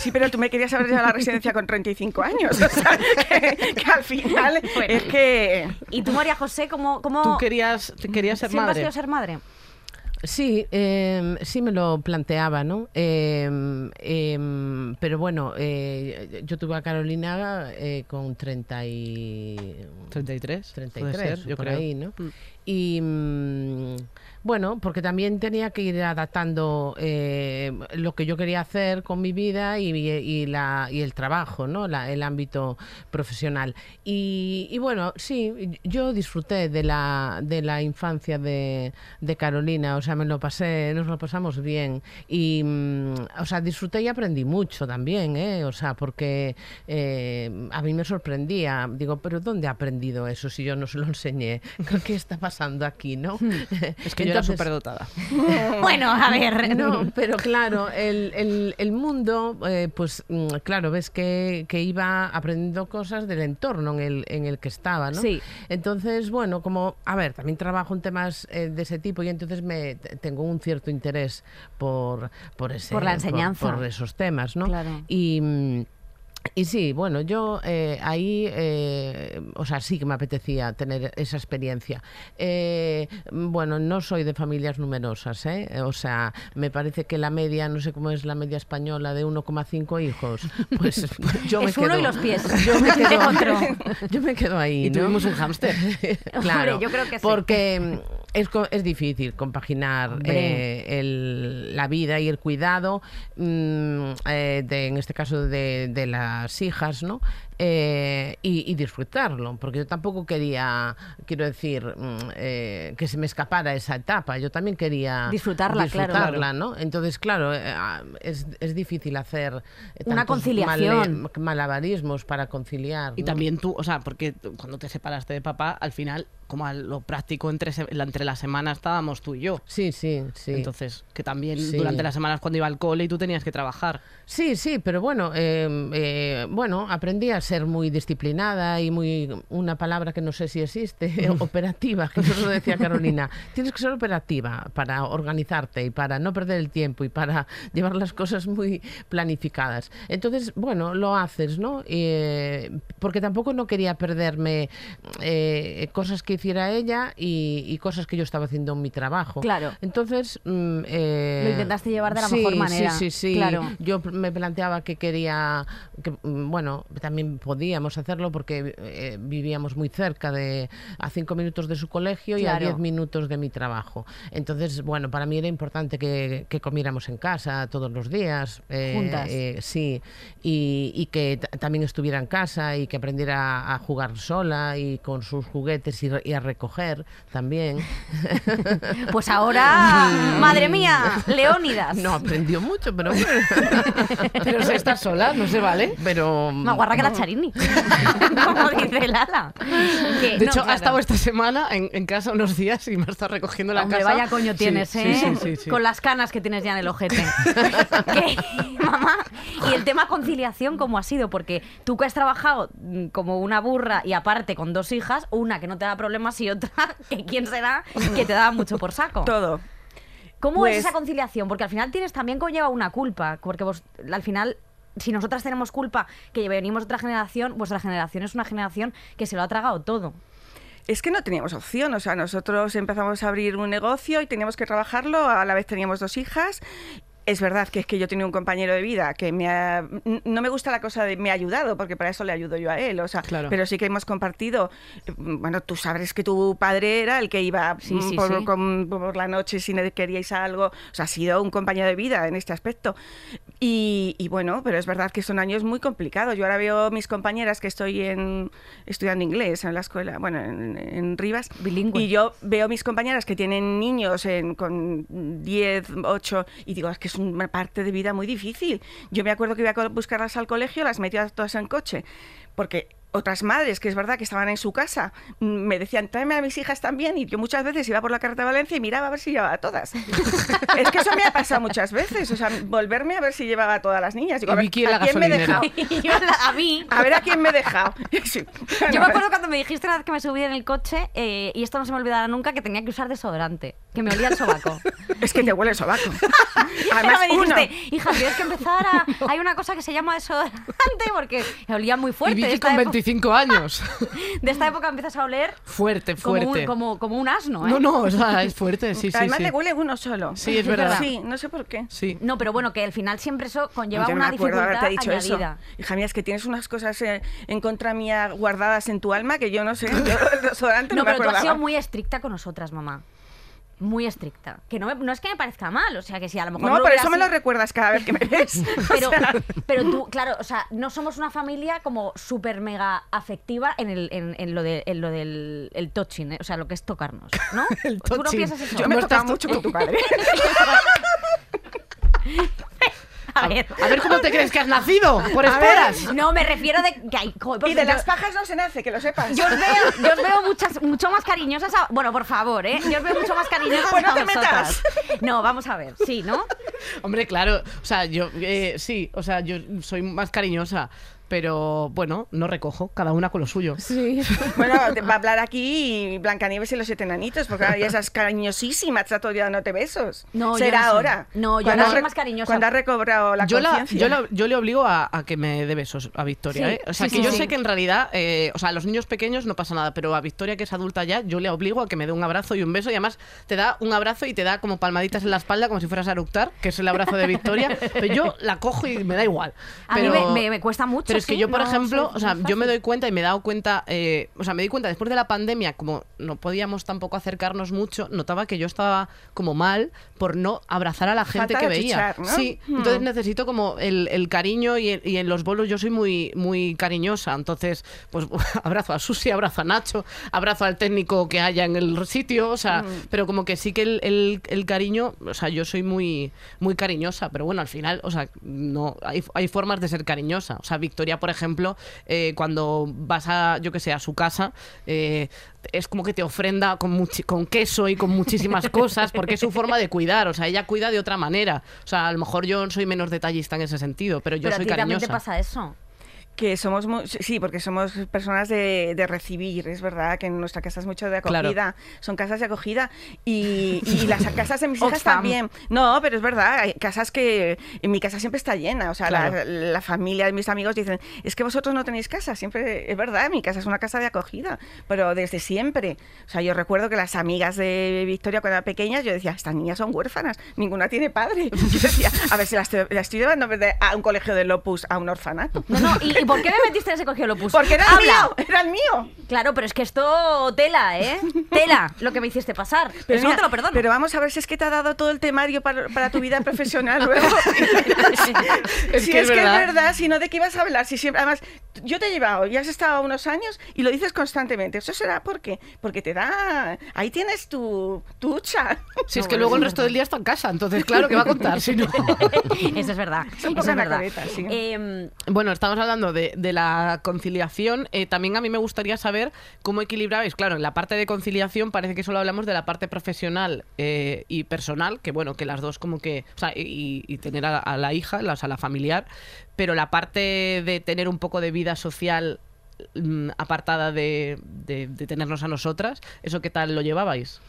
Sí, pero tú me querías haber llevado a la residencia con 35 años. O sea, que, que al final Bueno. es que... ¿Y tú, María José, cómo, cómo Tú querías, querías ser siempre has madre. querido ser madre? Sí, eh, sí me lo planteaba, ¿no? Eh, eh, pero bueno, eh, yo tuve a Carolina eh, con 30 y... 33. 33, puede ser, yo por creo. ahí, ¿no? Mm. Y mm, bueno, porque también tenía que ir adaptando eh, lo que yo quería hacer con mi vida y, y la, y el trabajo, ¿no? La- el ámbito profesional. Y, y bueno, sí, yo disfruté de la, de la infancia de, de Carolina, o sea, me lo pasé, nos lo pasamos bien. Y, mm, o sea, disfruté y aprendí mucho también, ¿eh? O sea, porque eh, a mí me sorprendía. Digo, ¿pero dónde ha aprendido eso si yo no se lo enseñé? ¿Qué está pasando aquí, no? Es que yo Entonces- superdotada. Bueno, a ver. No, pero claro, el, el- el mundo, eh, pues mm, claro, ves que, que iba aprendiendo cosas del entorno en el, en el que estaba, ¿no? Sí. Entonces, bueno, como, a ver, también trabajo en temas eh, de ese tipo y entonces me tengo un cierto interés por, por, ese, Por la enseñanza. por, esos temas, ¿no? Claro. Y... y sí, bueno, yo eh, ahí, eh, o sea, sí que me apetecía tener esa experiencia. Eh, bueno, no soy de familias numerosas, ¿eh? O sea, me parece que la media, no sé cómo es la media española, de 1,5 hijos. Pues yo me Es uno quedo, y los pies. Yo me quedo, Otro. yo me quedo ahí. Y ¿no? tuvimos un hámster. claro, Hombre, yo creo que sí. porque es, es difícil compaginar eh, el- la vida y el cuidado, mm, eh, de, en este caso de, de las hijas, ¿no? Eh, y, y disfrutarlo, porque yo tampoco quería, quiero decir, mm, eh, que se me escapara esa etapa. Yo también quería Disfrutarla, claro. Entonces, claro, eh, ah, es, es difícil hacer Una conciliación. male- malabarismos para conciliar. Y ¿no? también tú, o sea, porque cuando te separaste de papá, al final, como a lo práctico entre, entre la semana estábamos tú y yo. Sí, sí, sí. Entonces, que también Sí. durante las semanas cuando iba al cole y tú tenías que trabajar. Sí, sí, pero bueno, eh, eh, bueno, aprendí a ser muy disciplinada y muy una palabra que no sé si existe, operativa, que eso lo decía Carolina. Tienes que ser operativa para organizarte y para no perder el tiempo y para llevar las cosas muy planificadas. Entonces, bueno, lo haces, ¿no? Eh, porque tampoco no quería perderme cosas que hiciera ella y, y cosas que yo estaba haciendo en mi trabajo. Claro. Entonces, mm, eh, Lo intentaste llevar de la sí, mejor manera. Sí, sí, sí. Claro. Yo me planteaba que quería, que, mm, bueno, también podíamos hacerlo porque eh, vivíamos muy cerca de, a cinco minutos de su colegio y a diez minutos de mi trabajo. Entonces, bueno, para mí era importante que, que comiéramos en casa todos los días. eh, Juntas. sí, y, y que también estuviera en casa y que aprendiera a jugar sola y con sus juguetes y, y a recoger también. Pues ahora, madre mía, Leónidas. No aprendió mucho, pero bueno. Pero si estás sola, no se vale. Pero Más guarra que la Charini. Como dice Lala. Que- De no, hecho, claro. ha estado esta semana en, en casa unos días y me ha estado recogiendo la Hombre, casa. vaya coño tienes, sí, ¿eh? sí, sí, sí. Con las canas que tienes ya en el ojete. Mamá, y el tema conciliación, ¿cómo ha sido? Porque tú que has trabajado mm, como una burra y aparte con dos hijas, una que no te da problemas y otra que quién será que te da mucho por saco. Todo. ¿Cómo es Pues- esa conciliación? Porque al final tienes también conlleva una culpa, porque vos al final si nosotras tenemos culpa que venimos de otra generación, vuestra generación es una generación que se lo ha tragado todo. Es que no teníamos opción, o sea, nosotros empezamos a abrir un negocio y teníamos que trabajarlo, a la vez teníamos dos hijas. Es verdad que es que yo tenía un compañero de vida que me ha, no me gusta la cosa de me ha ayudado, porque para eso le ayudo yo a él, o sea, Claro. pero sí que hemos compartido, eh, bueno, tú sabes que tu padre era el que iba Sí, mm, sí, por, sí. con- por la noche si queríais algo, o sea, ha sido un compañero de vida en este aspecto. Y, y bueno, pero es verdad que son años muy complicados. Yo ahora veo mis compañeras que estoy en, estudiando inglés en la escuela, bueno, en, en Rivas, Bilingüe. y yo veo mis compañeras que tienen niños en, con 10, 8, y digo, es que es una parte de vida muy difícil. Yo me acuerdo que iba a buscarlas al colegio, las metía todas en coche, porque otras madres, que es verdad que estaban en su casa, mm, me decían, tráeme a mis hijas también, y yo muchas veces iba por la carta de Valencia y miraba a ver si llevaba a todas. es que eso me ha pasado muchas veces, o sea, volverme a ver si llevaba a todas las niñas. A, ver, quién, ¿a quién me he dejado? a mí. A ver a quién me he dejado. Yo me acuerdo cuando me dijiste la vez que me subí en el coche, eh, y esto no se me olvidará nunca, que tenía que usar desodorante, que me olía el sobaco. es que te huele el sobaco. Además, uno. hija, tienes que empezar a... Hay una cosa que se llama desodorante, porque olía muy fuerte. Y Vicky con 25 35 años. de esta época empiezas a oler. Fuerte, fuerte. Como un, como, un asno, ¿eh? No, no, es fuerte, sí, sí. Además sí. le huele uno solo. Sí, es verdad. Sí, no sé por qué. Sí. No, pero bueno, que al final siempre eso conlleva una dificultad haberte dicho añadida. Eso. Hija mía, es que tienes unas cosas eh, en contra mía guardadas en tu alma que yo no sé. No, pero tú has sido muy estricta con nosotras, mamá. Muy estricta. Que no, me- no es que me parezca mal, o sea, que si a lo mejor No, hubiera eso me lo recuerdas cada vez que me ves. Pero, O sea, pero tú, claro, o sea, no somos una familia como súper mega afectiva en, el, en, en lo, de, en lo del el touching, ¿eh? o sea, lo que es tocarnos, ¿no? El ¿Tú no piensas eso? yo me he ¿Cómo tocado estás mucho con tu padre. A ver. A ver cómo te crees que has nacido, por esporas. No, me refiero de que hay. joder, pues Y de yo- las pajas no se nace, que lo sepas. Yo os veo, yo os veo muchas, mucho más cariñosas. a- bueno, por favor, ¿eh? Yo os veo mucho más cariñosas Pues no a te vosotras. No, vamos a ver. Sí, ¿no? Hombre, claro, o sea, yo eh, sí, o sea, yo soy más cariñosa, pero bueno, no recojo, cada una con lo suyo. Sí. Bueno, te- va a hablar aquí Blancanieves y los siete enanitos, porque ahora ya esas cariñosísimas, está todavía no te besos. No, yo Será no soy- ahora. no, yo Cuando no soy más cariñosa. Cuando has recobrado la yo, la, conciencia. yo, la- yo le obligo a, a que me dé besos a Victoria, Sí, ¿eh? O sea, sí, que sí, yo sí. sé que en realidad, eh, o sea, a los niños pequeños no pasa nada, pero a Victoria, que es adulta ya, yo le obligo a que me dé un abrazo y un beso, y además te da un abrazo y te da como palmaditas en la espalda, como si fueras a eructar, que es el abrazo de Victoria, pero yo la cojo y me da igual. A mí me, me- me cuesta mucho. Pero es que yo, por no ejemplo, o sea, yo me doy cuenta y me he dado cuenta, eh, o sea, me di cuenta después de la pandemia, como no podíamos tampoco acercarnos mucho, notaba que yo estaba como mal por no abrazar a la gente Falta que veía. achuchar, ¿no? Sí, Hmm. entonces necesito como el, el cariño y, y en los bolos yo soy muy, muy cariñosa. Entonces, pues abrazo a Susi, abrazo a Nacho, abrazo al técnico que haya en el sitio, o sea, pero como que sí que el, el- el cariño, o sea, yo soy muy, muy cariñosa, pero bueno, al final, o sea, no, hay, hay formas de ser cariñosa. O sea, Victoria, por ejemplo, eh, cuando vas a, yo que sé, a su casa, eh, es como que te ofrenda con, con queso y con muchísimas cosas, porque es su forma de cuidar. O sea, ella cuida de otra manera. O sea, a lo mejor yo soy menos detallista en ese sentido, pero yo Pero a soy ti también cariñosa. te pasa eso. Que somos muy, sí, porque somos personas de, de recibir, es verdad que en nuestra casa es mucho de Claro. acogida, son casas de acogida y, y las casas de mis hijas Oxfam. también. No, pero es verdad, hay casas que en mi casa siempre está llena, o sea, la- Claro. la, familia de mis amigos dicen, es que vosotros no tenéis casa, siempre, es verdad, mi casa es una casa de acogida, pero desde siempre. O sea, yo recuerdo que las amigas de Victoria cuando eran pequeñas, yo decía, estas niñas son huérfanas, ninguna tiene padre. Yo decía, a ver si las estoy, las estoy llevando a un colegio de Lopus a un orfanato. No, no, ¿y, y por qué me metiste en ese colegio lo puse? Porque era el mío, era el mío. Claro, pero es que esto tela, ¿eh? Tela, lo que me hiciste pasar. Pero eso no te lo perdono. Pero vamos a ver si es que te ha dado todo el temario para, para tu vida profesional luego. Es si que es es que verdad. es verdad, si no, ¿de qué ibas a hablar? Si siempre, además, yo te he llevado y has estado unos años y lo dices constantemente. ¿Eso será por qué? Porque te da... Ahí tienes tu, tu hucha. Si es que luego el resto del día está en casa, entonces claro que va a contar, si no. Eso es verdad. Son Eso poco es verdad. sí. Em, Bueno, estamos hablando de, la conciliación. Eh, también a mí me gustaría saber cómo equilibrabais. Claro, en la parte de conciliación parece que solo hablamos de la parte profesional eh, y personal, que bueno, que las dos como que... O sea, y, y tener a, a la hija, la- o sea, la familiar, pero la parte de tener un poco de vida social mm, apartada de, de- de tenernos a nosotras, ¿eso qué tal lo llevabais?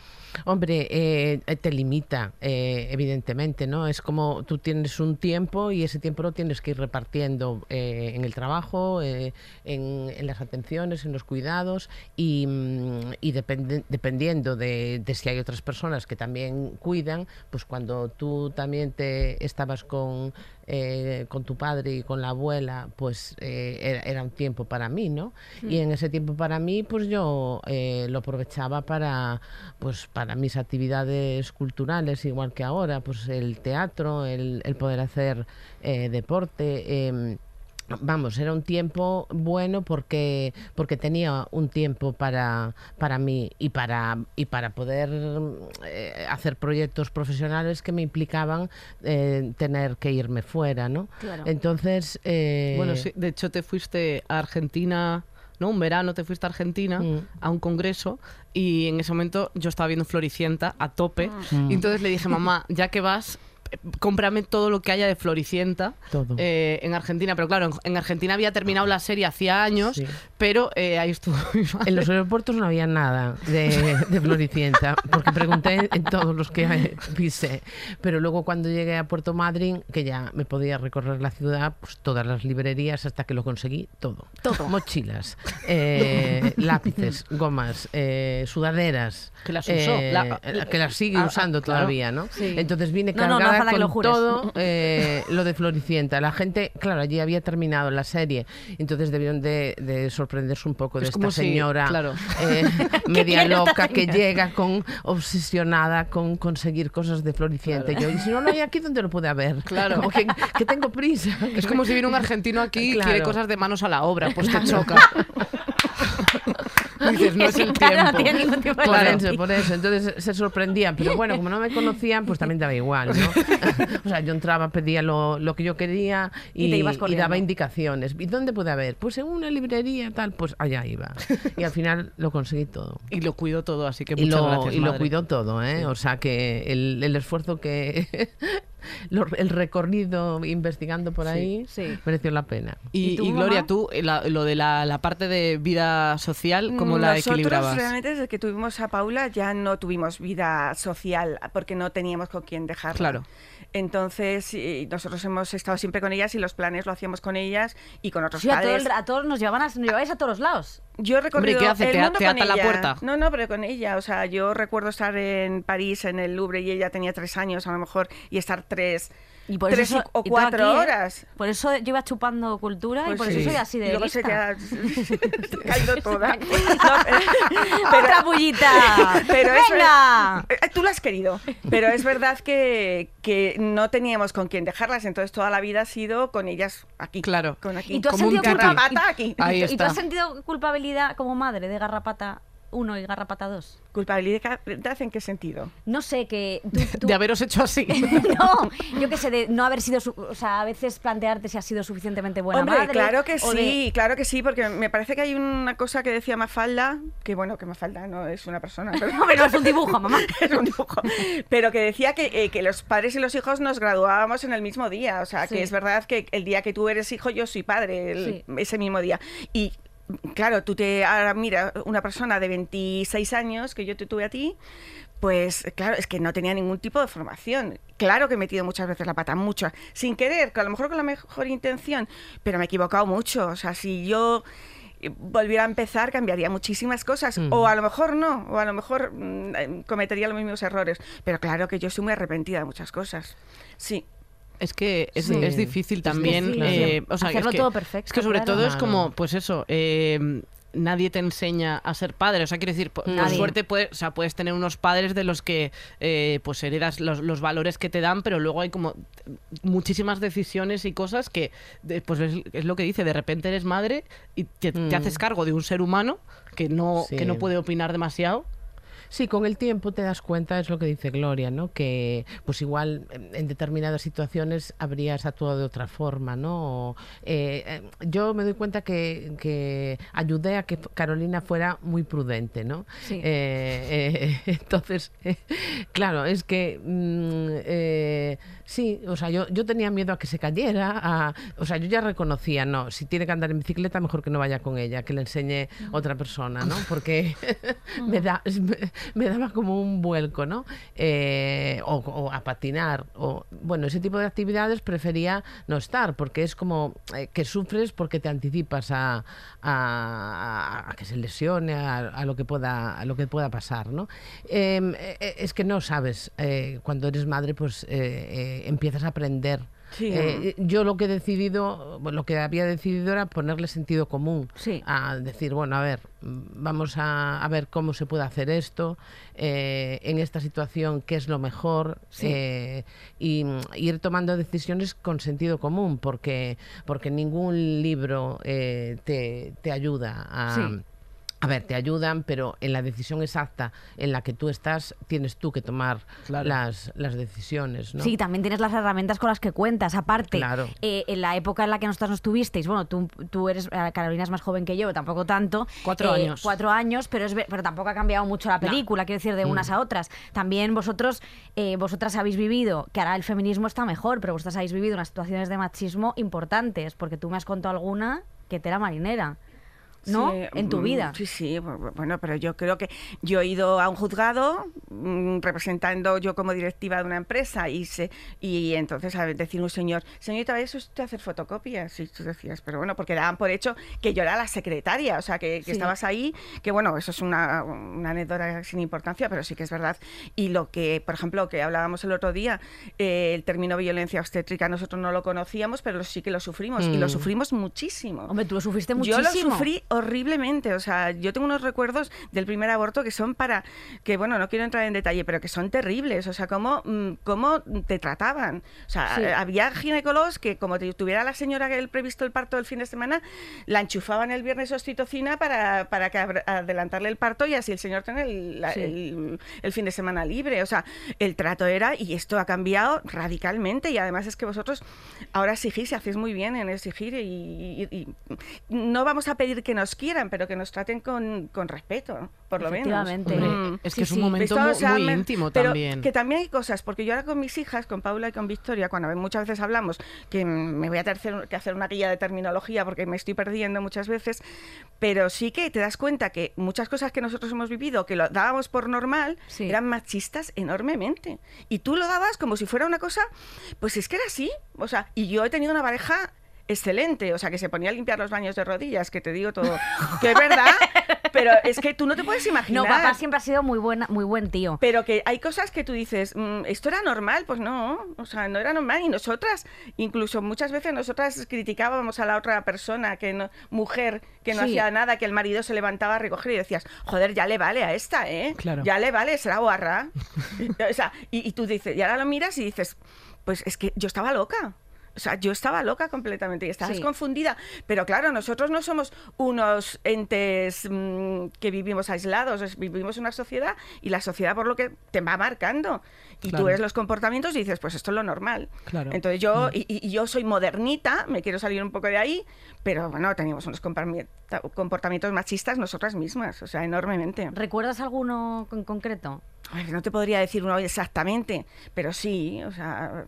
Hombre, eh, te limita, eh, evidentemente, ¿no? Es como tú tienes un tiempo y ese tiempo lo tienes que ir repartiendo eh, en el trabajo, eh, en, las atenciones, en los cuidados y, mm, y dependiendo de, de si hay otras personas que también cuidan, pues cuando tú también te estabas con, eh, con tu padre y con la abuela, pues eh, era, era un tiempo para mí, ¿no? Y en ese tiempo para mí, pues yo eh, lo aprovechaba para, pues, para mis actividades culturales, igual que ahora, pues el teatro, el, el poder hacer deporte. Vamos, era un tiempo bueno porque porque tenía un tiempo para para mí y para y para poder eh, hacer proyectos profesionales que me implicaban eh, tener que irme fuera, ¿no? Claro. Entonces, eh, Bueno, sí, de hecho te fuiste a Argentina, ¿no? Un verano te fuiste a Argentina Mm. a un congreso y en ese momento yo estaba viendo Floricienta a tope Mm. y entonces le dije, mamá, ya que vas, cómprame todo lo que haya de Floricienta Todo. eh, en Argentina. Pero claro, en, en Argentina había terminado la serie hacía años, Sí. pero eh, ahí estuvo mi madre. En los aeropuertos no había nada de, de Floricienta, porque pregunté en todos los que pisé. Pero luego cuando llegué a Puerto Madryn, que ya me podía recorrer la ciudad, pues todas las librerías hasta que lo conseguí, todo. Todo. Mochilas, eh, lápices, gomas, eh, sudaderas. Que las usó, eh, la- que las sigue Ah, ah, usando claro. todavía, ¿no? Sí. Entonces vine No, no, no hace falta que lo con jures. todo eh, lo de Floricienta. La gente, claro, allí había terminado la serie, entonces debieron de, de sorprenderse un poco de Es esta si- señora claro. eh, media loca que llega con obsesionada con conseguir cosas de Floricienta. Y yo, y si no lo hay aquí, ¿dónde lo puede haber? Claro. Como que, que tengo prisa. Es como si viene un argentino aquí y Claro. quiere cosas de manos a la obra, pues te choca. Dices, no es el Claro, no tiempo. tiene ningún tipo de Por Claro. eso, por eso. Entonces se sorprendían. Pero bueno, como no me conocían, pues también daba igual, ¿no? o sea, yo entraba, pedía lo, lo que yo quería y, Y te ibas y daba indicaciones. ¿Y dónde puede haber? Pues en una librería, tal, pues allá iba. Y al final lo conseguí todo. Y lo cuido todo, así que Y muchas lo, gracias, y lo cuidó todo, ¿eh? O sea que el, el esfuerzo que... lo- el recorrido investigando por ahí sí. mereció la pena. Y, ¿Y tú, y Gloria, tú, la- lo de la, la parte de vida social, ¿cómo la Nosotros equilibrabas? realmente desde que tuvimos a Paula ya no tuvimos vida social porque no teníamos con quién dejarla. Claro. Entonces y nosotros hemos estado siempre con ellas y los planes lo hacíamos con ellas y con otros Sí, a, todo padres. el- a todos nos llevaban a, nos lleváis a todos los lados. Yo he recorrido ¿qué hace? el ¿Te- mundo te con ata la ella. puerta? No, no, pero con ella. O sea, yo recuerdo estar en París, en el Louvre, y ella tenía tres años a lo mejor, y estar tres, Y por tres eso, o y cuatro aquí, ¿eh? horas. Por eso yo iba chupando cultura y Pues por sí. eso soy así Y de luego se te lista. ha, se te ha caído toda. No, pero- ¡Otra bullita! Pero ¡Venga! eh, Tú lo has querido. Pero es verdad que, que no teníamos con quién dejarlas, entonces toda la vida ha sido con ellas aquí. Claro. Con aquí. ¿Y tú has Como un sentido culpa- Garrapata aquí. Ahí ¿Y tú has sentido culpabilidad como madre de Garrapata 1 y Garrapata 2? ¿Culpabilidad en qué sentido? No sé, que tú... tú- De haberos hecho así. no, yo qué sé, de no haber sido, su- o sea, a veces plantearte si has sido suficientemente buena Hombre, madre. claro que de- sí, claro que sí, porque me parece que hay una cosa que decía Mafalda, que bueno, que Mafalda no es una persona, pero no es un dibujo, mamá. es un dibujo. Pero que decía que, eh, que los padres y los hijos nos graduábamos en el mismo día. O sea, Sí. que es verdad que el día que tú eres hijo, yo soy padre, el- Sí. ese mismo día. Y claro, tú te ahora mira una persona de 26 años que yo te tuve a ti. Pues claro, es que no tenía ningún tipo de formación. Claro que he metido muchas veces la pata, muchas, sin querer, que a lo mejor con la mejor intención, pero me he equivocado mucho. O sea, si yo eh, volviera a empezar, cambiaría muchísimas cosas. Mm. O a lo mejor no, o a lo mejor mm, eh, cometería los mismos errores. Pero claro que yo soy muy arrepentida de muchas cosas. Sí. Es que es, Sí. es difícil Es también. difícil eh, o sea, hacerlo es que, todo perfecto, Es que sobre claro. todo es como, pues eso, eh, nadie te enseña a ser padre. O sea, quiero decir, por, suerte puedes, o sea, puedes tener unos padres de los que eh, pues heredas los, los valores que te dan, pero luego hay como muchísimas decisiones y cosas que, de- pues es, es lo que dice, de repente eres madre y te, te Mm. haces cargo de un ser humano que no, Sí. que no puede opinar demasiado. Sí, con el tiempo te das cuenta, es lo que dice Gloria, ¿no? Que pues igual en en determinadas situaciones habrías actuado de otra forma, ¿no? O, eh, eh, yo me doy cuenta que, que ayudé a que Carolina fuera muy prudente, ¿no? Sí. Eh, eh, entonces, claro, es que mm, eh, sí, o sea, yo, yo tenía miedo a que se cayera, a- o sea, yo ya reconocía, no, si tiene que andar en bicicleta, mejor que no vaya con ella, que le enseñe otra persona, ¿no? Porque me, da, me, me daba como un vuelco, ¿no? Eh, o, o a patinar, o bueno, ese tipo de actividades prefería no estar, porque es como eh, que sufres porque te anticipas a, a- a que se lesione, a, a lo que pueda, a lo que pueda pasar, ¿no? Eh, eh, es que no sabes, eh, cuando eres madre, pues eh, eh, empiezas a aprender. Sí. Eh, yo lo que he decidido, lo que había decidido era ponerle sentido común Sí. a decir, bueno, a ver, vamos a, a ver cómo se puede hacer esto, eh, en esta situación, qué es lo mejor, eh, y ir tomando decisiones con sentido común, porque, porque ningún libro te, te ayuda a... A ver, te ayudan, pero en la decisión exacta en la que tú estás, tienes tú que tomar Claro. las, las decisiones, ¿no? Sí, también tienes las herramientas con las que cuentas. Aparte, Claro. eh, en la época en la que nosotros nos tuvisteis, bueno, tú, tú eres, eh, Carolina es más joven que yo, tampoco tanto. Cuatro eh, años. Cuatro años, pero, es, ve- pero tampoco ha cambiado mucho la película, quiero decir, de unas a otras. También vosotros, eh, vosotras habéis vivido, que ahora el feminismo está mejor, pero vosotras habéis vivido unas situaciones de machismo importantes, porque tú me has contado alguna que te era marinera. ¿No? Sí, en tu mm, vida. Sí, sí, bu- bueno, pero yo creo que yo he ido a un juzgado mm, representando yo como directiva de una empresa y se, y entonces a decir un señor, señorita, ¿va eso usted a hacer fotocopias? Y tú decías, pero bueno, porque daban por hecho que yo era la secretaria, o sea, que, que Sí. estabas ahí, que bueno, eso es una, una anécdota sin importancia, pero sí que es verdad. Y lo que, por ejemplo, que hablábamos el otro día, eh, el término violencia obstétrica nosotros no lo conocíamos, pero sí que lo sufrimos y lo Mm. sufrimos muchísimo. Hombre, tú lo sufriste Yo muchísimo. lo sufrí horriblemente. O sea, yo tengo unos recuerdos del primer aborto que son para, que bueno, no quiero entrar en detalle, pero que son terribles. O sea, cómo, mm, cómo te trataban. O sea, Sí. había ginecólogos que como tuviera la señora que el previsto el parto del fin de semana, la enchufaban el viernes oxitocina para, para que adelantarle el parto y así el señor tener el, Sí. el- el fin de semana libre. O sea, el trato era, y esto ha cambiado radicalmente, y además es que vosotros ahora exigís y hacéis muy bien en exigir y, y- y no vamos a pedir que nos quieran, pero que nos traten con, con respeto, por lo menos. Mm. es Sí, que es un sí. momento o sea, muy íntimo pero también. Que también hay cosas, porque yo ahora con mis hijas, con Paula y con Victoria, cuando muchas veces hablamos que me voy a hacer que hacer una guía de terminología porque me estoy perdiendo muchas veces, pero sí que te das cuenta que muchas cosas que nosotros hemos vivido, que lo dábamos por normal, Sí. eran machistas enormemente. Y tú lo dabas como si fuera una cosa, pues es que era así. O sea, y yo he tenido una pareja excelente, o sea, que se ponía a limpiar los baños de rodillas, que te digo todo, que es verdad, pero es que tú no te puedes No, imaginar. papá siempre ha sido muy buena, muy buen tío. Pero que hay cosas que tú dices, "Mm, ¿esto era normal? Pues no, o sea, no era normal. Y nosotras, incluso muchas veces nosotras criticábamos a la otra persona, que no, mujer, que no Sí. hacía nada, que el marido se levantaba a recoger y decías, joder, ya le vale a esta, ¿eh? Claro. Ya le vale, será guarra. o sea, y, y tú dices, y ahora lo miras y dices, pues es que yo estaba loca. O sea, yo estaba loca completamente y estabas Sí. confundida. Pero claro, nosotros no somos unos entes mm, que vivimos aislados, vivimos una sociedad y la sociedad por lo que te va marcando. Y Claro. tú ves los comportamientos y dices, pues esto es lo normal. Claro. Mm. Entonces yo, y, y- y yo soy modernita, me quiero salir un poco de ahí, pero bueno, teníamos unos comportami- comportamientos machistas nosotras mismas, o sea, enormemente. ¿Recuerdas alguno en concreto? No te podría decir uno exactamente, pero sí, o sea,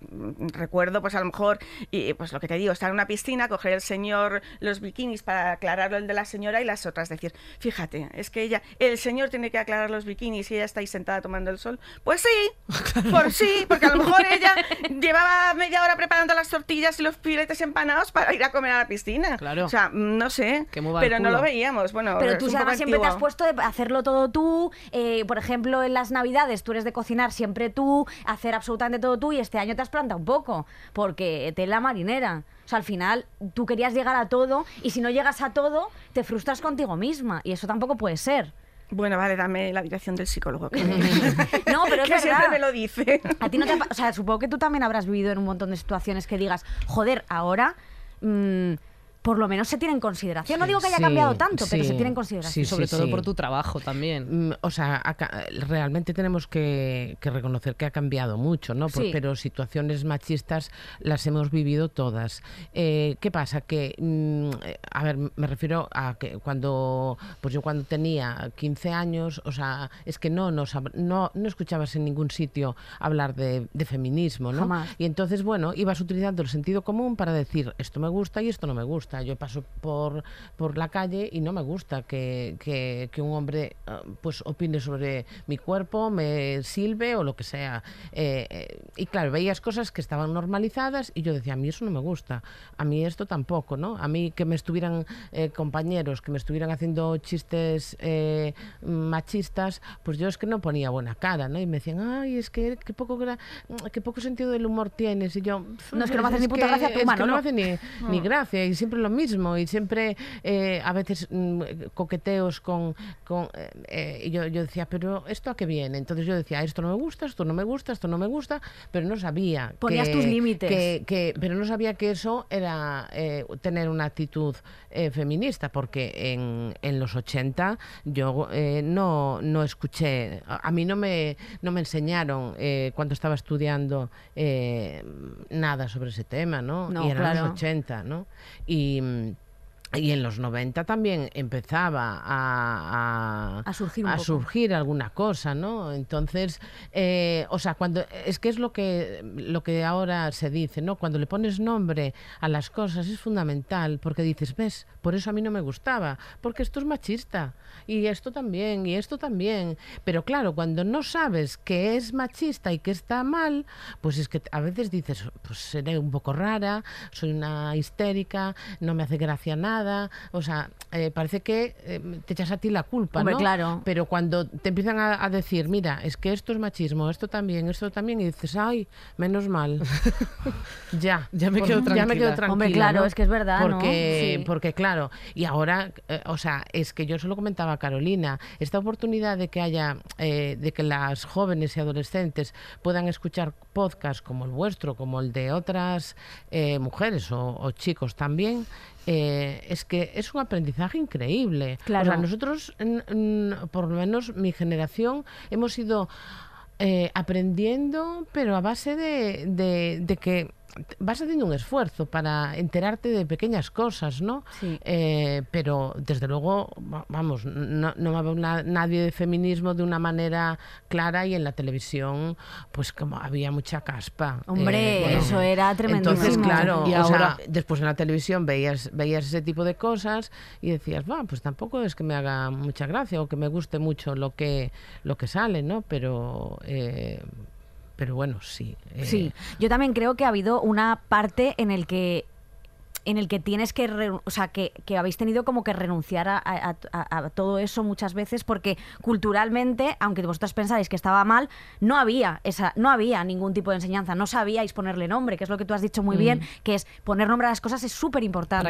recuerdo pues a lo mejor, y, pues lo que te digo, estar en una piscina, coger el señor los bikinis para aclararlo el de la señora y las otras decir, fíjate, es que ella, el señor tiene que aclarar los bikinis y ella está ahí sentada tomando el sol. Pues sí, por sí, porque a lo mejor ella llevaba media hora preparando las tortillas y los filetes empanados para ir a comer a la piscina. Claro. O sea, no sé, pero no lo veíamos. Bueno, Pero tú siempre te has puesto de hacerlo todo tú. eh, por ejemplo, en las navidades tú eres de cocinar siempre tú, hacer absolutamente todo tú y este año te has plantado un poco porque te la marinera. O sea, al final tú querías llegar a todo y si no llegas a todo te frustras contigo misma y eso tampoco puede ser. Bueno, vale, dame la dirección del psicólogo. que- No, pero es que siempre verdad. me lo dice. A ti no te ha o sea, supongo que tú también habrás vivido en un montón de situaciones que digas, joder, ahora mm, por lo menos se tiene en consideración. No digo que haya Sí, cambiado tanto, pero sí, se tiene en consideración. sí, Sobre todo sí. por tu trabajo también. Mm, O sea, ha ca- realmente tenemos que, que reconocer que ha cambiado mucho, ¿no? Por- Sí. Pero situaciones machistas las hemos vivido todas. Eh, ¿Qué pasa? Que, mm, a ver, me refiero a que cuando, pues yo cuando tenía 15 años, o sea, es que no, nos, hab- no, no escuchabas en ningún sitio hablar de, de feminismo, ¿no? Jamás. Y entonces, bueno, ibas utilizando el sentido común para decir esto me gusta y esto no me gusta. Yo paso por, por la calle y no me gusta que, que- que un hombre eh, pues opine sobre mi cuerpo, me silbe o lo que sea. Eh, eh, y claro, veías cosas que estaban normalizadas y yo decía, a mí eso no me gusta, a mí esto tampoco, ¿no? A mí que me estuvieran eh, compañeros, que me estuvieran haciendo chistes machistas, pues yo es que no ponía buena cara, ¿no? Y me decían, ay, es que qué poco, qué poco sentido del humor tienes. Y yo, No, es que no me hace ni puta gracia es que no me hace ni, ni gracia y siempre lo mismo y siempre eh, a veces mm, coqueteos con, con eh, eh, y yo, yo decía pero esto a qué viene entonces yo decía esto no me gusta esto no me gusta esto no me gusta pero no sabía Ponías que- tus límites. que, que- pero no sabía que eso era eh, tener una actitud feminista porque en, en los 80 yo no, no escuché a, a mí no me no me enseñaron cuando estaba estudiando nada sobre ese tema no, No, y eran claro. los 80 ¿no? y mm, y en los 90 también empezaba a, A surgir poco. surgir alguna cosa, ¿no? Entonces, eh, o sea, cuando es que es lo que lo que ahora se dice, ¿no? Cuando le pones nombre a las cosas es fundamental, porque dices, ves, por eso a mí no me gustaba, porque esto es machista y esto también y esto también. Pero claro, cuando no sabes que es machista y que está mal, pues es que a veces dices, pues seré un poco rara, soy una histérica, no me hace gracia nada nada, o sea, eh, parece que eh, te echas a ti la culpa, Hombre, ¿no? claro. Pero cuando te empiezan a, a decir, mira, es que esto es machismo, esto también, esto también, y dices, ay, menos mal. ya. Ya me quedo Ya me tranquila. quedo tranquila. Hombre, claro, ¿no? es que es verdad, ¿no? porque, Sí. Porque, claro, y ahora, eh, o sea, es que yo se lo comentaba a Carolina, esta oportunidad de que haya, de que las jóvenes y adolescentes puedan escuchar podcasts como el vuestro, como el de otras mujeres o, o chicos también, eh, es que es un aprendizaje increíble. Claro. O sea, nosotros, por lo menos mi generación, hemos ido eh, aprendiendo, pero a base de, de- de que vas haciendo un esfuerzo para enterarte de pequeñas cosas, ¿no? Sí. Eh, pero desde luego, va- vamos, no, no habla na- nadie de feminismo de una manera clara y en la televisión, pues como había mucha caspa. Hombre, Eh, bueno, eso era tremendísimo. Entonces, claro, Y o ahora- sea, después en la televisión veías, veías ese tipo de cosas y decías, va, pues tampoco es que me haga mucha gracia o que me guste mucho lo que, lo que sale, ¿no? Pero, eh, pero bueno, sí. eh, Sí, yo también creo que ha habido una parte en el que en el que tienes que, re- o sea, que, que habéis tenido como que renunciar a, a- a- a todo eso muchas veces porque culturalmente, aunque vosotros pensáis que estaba mal, no había esa, no había ningún tipo de enseñanza, no sabíais ponerle nombre, que es lo que tú has dicho muy bien, que es poner nombre a las cosas es súper importante.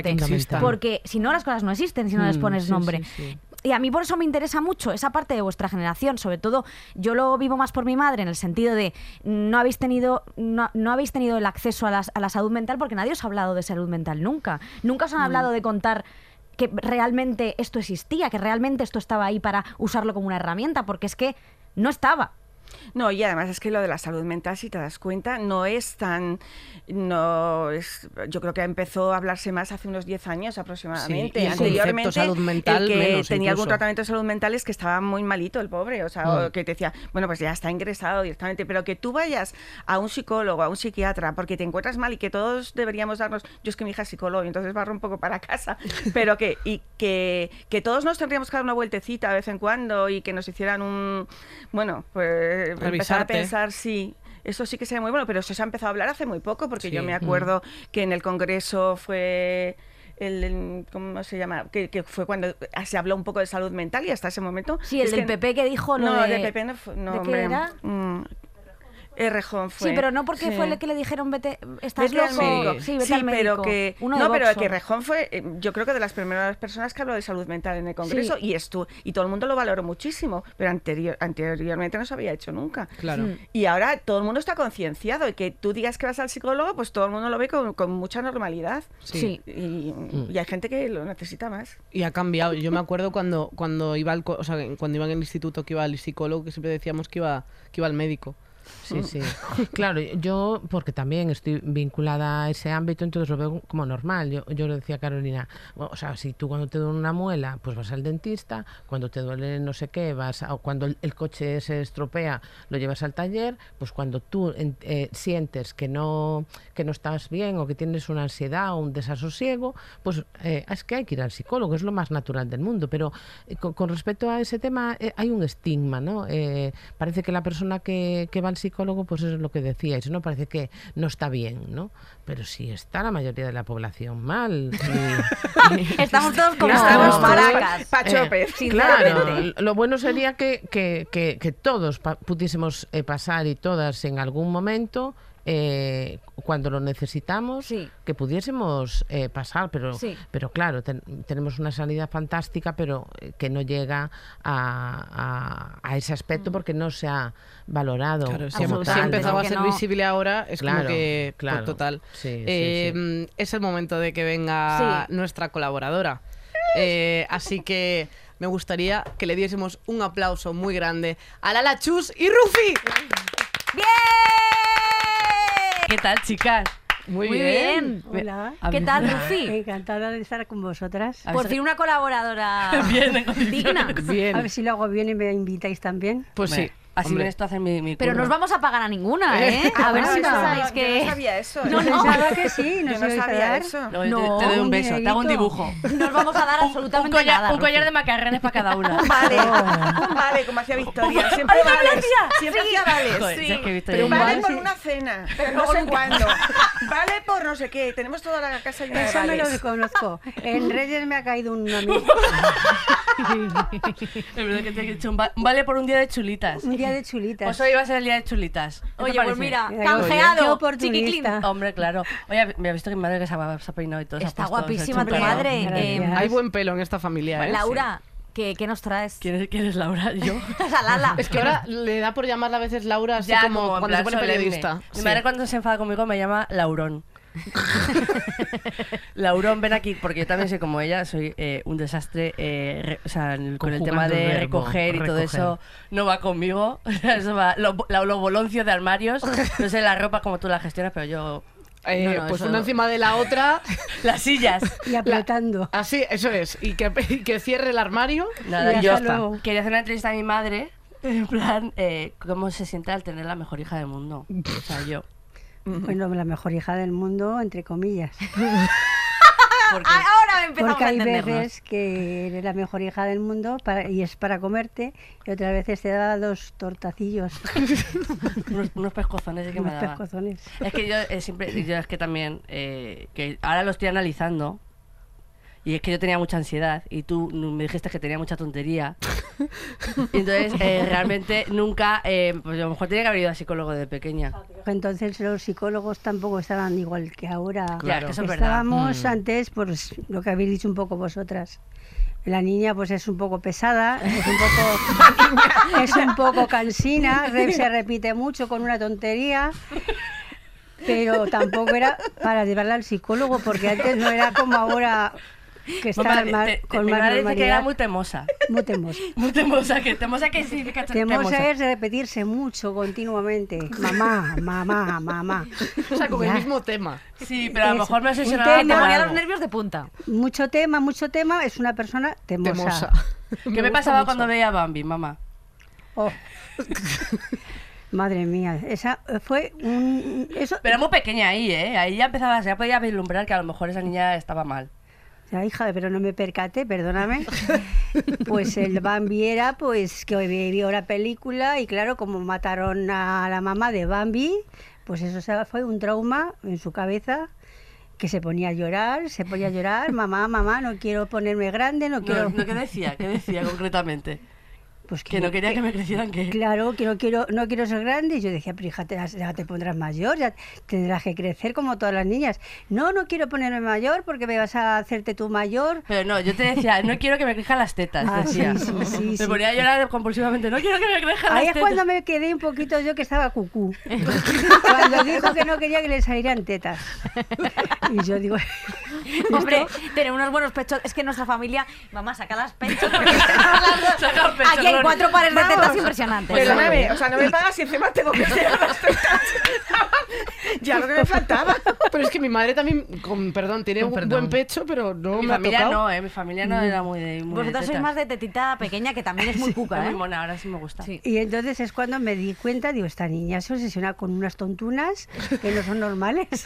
Porque si no, las cosas no existen si no les Mm, pones sí, nombre. sí, sí. Y a mí por eso me interesa mucho esa parte de vuestra generación, sobre todo yo lo vivo más por mi madre en el sentido de no habéis tenido no, no habéis tenido el acceso a, las- a la salud mental porque nadie os ha hablado de salud mental nunca. Nunca os han hablado de contar que realmente esto existía, que realmente esto estaba ahí para usarlo como una herramienta, porque es que no estaba. No, y además es que lo de la salud mental, si te das cuenta, no es tan. No es, yo creo que empezó a hablarse más hace unos 10 años aproximadamente. Sí, y Anteriormente, salud mental el que menos tenía algún tratamiento de salud mental es que estaba muy malito el pobre. O sea, Mm. o que te decía, bueno, pues ya está ingresado directamente. Pero que tú vayas a un psicólogo, a un psiquiatra, porque te encuentras mal y que todos deberíamos darnos. Yo es que mi hija es psicólogo, y entonces barro un poco para casa. Pero que, y que, que todos nos tendríamos que dar una vueltecita de vez en cuando y que nos hicieran un. Bueno, pues empezar a pensar, sí. Eso sí que sería muy bueno, pero eso se ha empezado a hablar hace muy poco, porque yo me acuerdo que en el Congreso fue el, el- ¿cómo se llama? Que, que fue cuando se habló un poco de salud mental y hasta ese momento. Sí, el es del que- PP que dijo lo no, de... de PP no fue. No, ¿de qué era? mm, Errejón fue. Sí, pero no porque Sí. fue el que le dijeron vete, estás loco. médico. Sí, vete Sí, al médico. pero que Uno de no, pero que Rejón fue, eh, yo creo que de las primeras personas que habló de salud mental en el Congreso Sí. y estu y todo el mundo lo valoró muchísimo, pero anterior, anteriormente no se había hecho nunca. Claro. Mm. Y ahora todo el mundo está concienciado y que tú digas que vas al psicólogo, pues todo el mundo lo ve con, con mucha normalidad. Sí. Y, Mm. y hay gente que lo necesita más. Y ha cambiado. Yo me acuerdo cuando, cuando iba al, co- o sea, cuando iba en el instituto que iba al psicólogo, que siempre decíamos que iba, que iba al médico. Sí, sí. Claro, yo, porque también estoy vinculada a ese ámbito, entonces lo veo como normal. Yo, yo le decía a Carolina, o sea, si tú cuando te duele una muela, pues vas al dentista, cuando te duele no sé qué, vas, a- o cuando el, el coche se estropea, lo llevas al taller, pues cuando tú eh, sientes que no, que no estás bien o que tienes una ansiedad o un desasosiego, pues eh, es que hay que ir al psicólogo, es lo más natural del mundo. Pero eh, con, con respecto a ese tema, eh, hay un estigma, ¿no? Eh, parece que la persona que, que va al psicólogo, pues eso es lo que decíais, ¿no? Parece que no está bien, ¿no? Pero sí está la mayoría de la población mal. y- Estamos todos como Estamos maracas. pa- pachopes. eh, claro, lo bueno sería que, que- que- que todos pa- pudiésemos eh, pasar y todas en algún momento, eh, cuando lo necesitamos, Sí. que pudiésemos eh, pasar, pero, Sí. pero claro, ten- tenemos una sanidad fantástica, pero eh, que no llega a, a- a ese Mm. aspecto porque no se ha valorado. Claro, si, como si ha tal, empezado ¿no? a ser visible ahora, es como Claro, que pues, claro. total. Sí, sí, Eh, Es el momento de que venga Sí. nuestra colaboradora. Eh, así que me gustaría que le diésemos un aplauso muy grande a Lala Chus y Rufi. ¡Bien! ¿Qué tal, chicas? Muy bien. Hola. ¿Qué tal, Rufi? Encantada de estar con vosotras. Por fin una colaboradora Bien, en digna. si- a ver si lo hago bien y me invitáis también. Pues sí. Así Hombre. vienes tú a hacer mi, mi Pero no os vamos a pagar a ninguna, ¿eh? A ver No, si yo no- pensáis Yo que... no sabía eso. No, Yo no. Pensaba que sí, no Yo sabía eso. Te- No, te, doy un un beso, te hago un dibujo. No os vamos a dar Un, absolutamente collar, nada. un collar de macarrones para cada una. Vale, vale, como hacía Victoria. Siempre vales. Siempre hacía vales. Joder, es que Pero yo un un Vale por una cena, pero no sé cuándo. Vale por no sé qué. Tenemos toda la casa llena de Eso me lo desconozco. En Reyes me ha caído un amigo. Es verdad que te he dicho un, va- un vale por un día de chulitas. Un día de chulitas. Pues hoy iba a ser el día de chulitas. ¿Qué te Oye, pues parece? mira, Mira, canjeado, qué oportunista. Hombre, claro. Oye, me ha visto que mi madre que se ha, se ha peinado y todo. se ha Está puesto- se ha guapísima hecho tu un madre. Gracias. eh, Hay buen pelo en esta familia, ¿eh? Laura, ¿qué, qué nos traes? ¿Quién es, quién es Laura? Yo. O sea, Lala. Es que ahora le da por llamarla a veces Laura, así Ya, como, en cuando plan se pone solemne. periodista. Mi Sí. madre cuando se enfada conmigo me llama Laurón. Laurón, ven aquí, porque yo también soy como ella, soy eh, un desastre, eh, re- o sea, en el- con el tema de verbo, recoger y todo eso no va conmigo. eso va, lo, la- los boloncios de armarios, no sé la ropa como tú la gestionas, pero yo... Eh, No, no, pues eso- una encima de la otra. Las sillas. Y apretando. Así, eso es. Y que, y que cierre el armario. Nada, Y yo hasta luego. quería hacer una entrevista a mi madre, en plan, eh, cómo se siente al tener la mejor hija del mundo. O sea, yo. Bueno, la mejor hija del mundo, entre comillas. Porque, Ah, Ahora empezamos Porque a hay entendernos. veces que eres la mejor hija del mundo para- y es para comerte y otras veces te da dos tortacillos, unos, unos pescozones sí que me unos daba. pescozones. Es que yo eh, siempre, yo es que también, eh, que ahora lo estoy analizando, y es que yo tenía mucha ansiedad, y tú me dijiste que tenía mucha tontería. y entonces, eh, realmente nunca, eh, pues a lo mejor tenía que haber ido a psicólogo de pequeña. Entonces los psicólogos tampoco estaban igual que ahora. Que eso es verdad. Estábamos Mm. antes, pues lo que habéis dicho un poco vosotras. La niña pues es un poco pesada, es un poco, es un poco cansina, se repite mucho con una tontería, pero tampoco era para llevarla al psicólogo, porque antes no era como ahora que está Mamá, más- te- te- con mi más dice que era muy temosa. Muy temosa. Muy temosa, que temosa que significa Temosa es repetirse mucho continuamente. Mamá, mamá, mamá. O sea, con el mismo tema. Sí, pero a lo mejor me obsesionaba te ponía los nervios de punta. Mucho tema, mucho tema, es una persona temosa. Temosa. ¿Qué me, gusta pasaba mucho. cuando veía a Bambi, mamá? Oh. Madre mía, esa fue un... Eso, Pero era muy pequeña ahí, ¿eh? Ahí ya empezaba, ya podía vislumbrar que a lo mejor esa niña estaba mal. Ya, hija, pero no me percaté, perdóname. Pues el Bambi era, pues, que hoy vio la película y claro, como mataron a la mamá de Bambi, pues eso se- fue un trauma en su cabeza que se ponía a llorar, se ponía a llorar, mamá, mamá, no quiero ponerme grande, no quiero... No, no, ¿Qué decía? ¿Qué decía concretamente? Pues Que no quería que me crecieran que... Claro, que no quiero, no quiero ser grande. Y yo decía, pero hija, te, ya te pondrás mayor, ya tendrás que crecer como todas las niñas. No, no quiero ponerme mayor porque me vas a hacerte tú mayor. Pero no, yo te decía, no quiero que me crezcan las tetas, Ah, decía. sí, sí, sí, me ponía a llorar compulsivamente, no quiero que me crezcan las Ahí es tetas. cuando me quedé un poquito yo que estaba cucú. cuando dijo que no quería que le salieran tetas. Y yo digo, Hombre, tener unos buenos pechos. Es que nuestra familia, mamá, saca las pechos. porque Saca los pechos, Aquí hay cuatro pares de tetas Vamos. impresionantes. Perdóname, o sea, no me pagas y encima tengo que ser las tetas. Ya lo que me faltaba. Pero es que mi madre también, con perdón, tiene Con un perdón. buen pecho, pero no Mi me ha familia tocado. no, ¿eh? Mi familia no era muy de, muy de Vosotros sois más de tetita pequeña, que también es muy cuca, ¿eh? muy mona, ahora sí me gusta. Sí. Y entonces es cuando me di cuenta, digo, esta niña se obsesiona con unas tontunas que no son normales.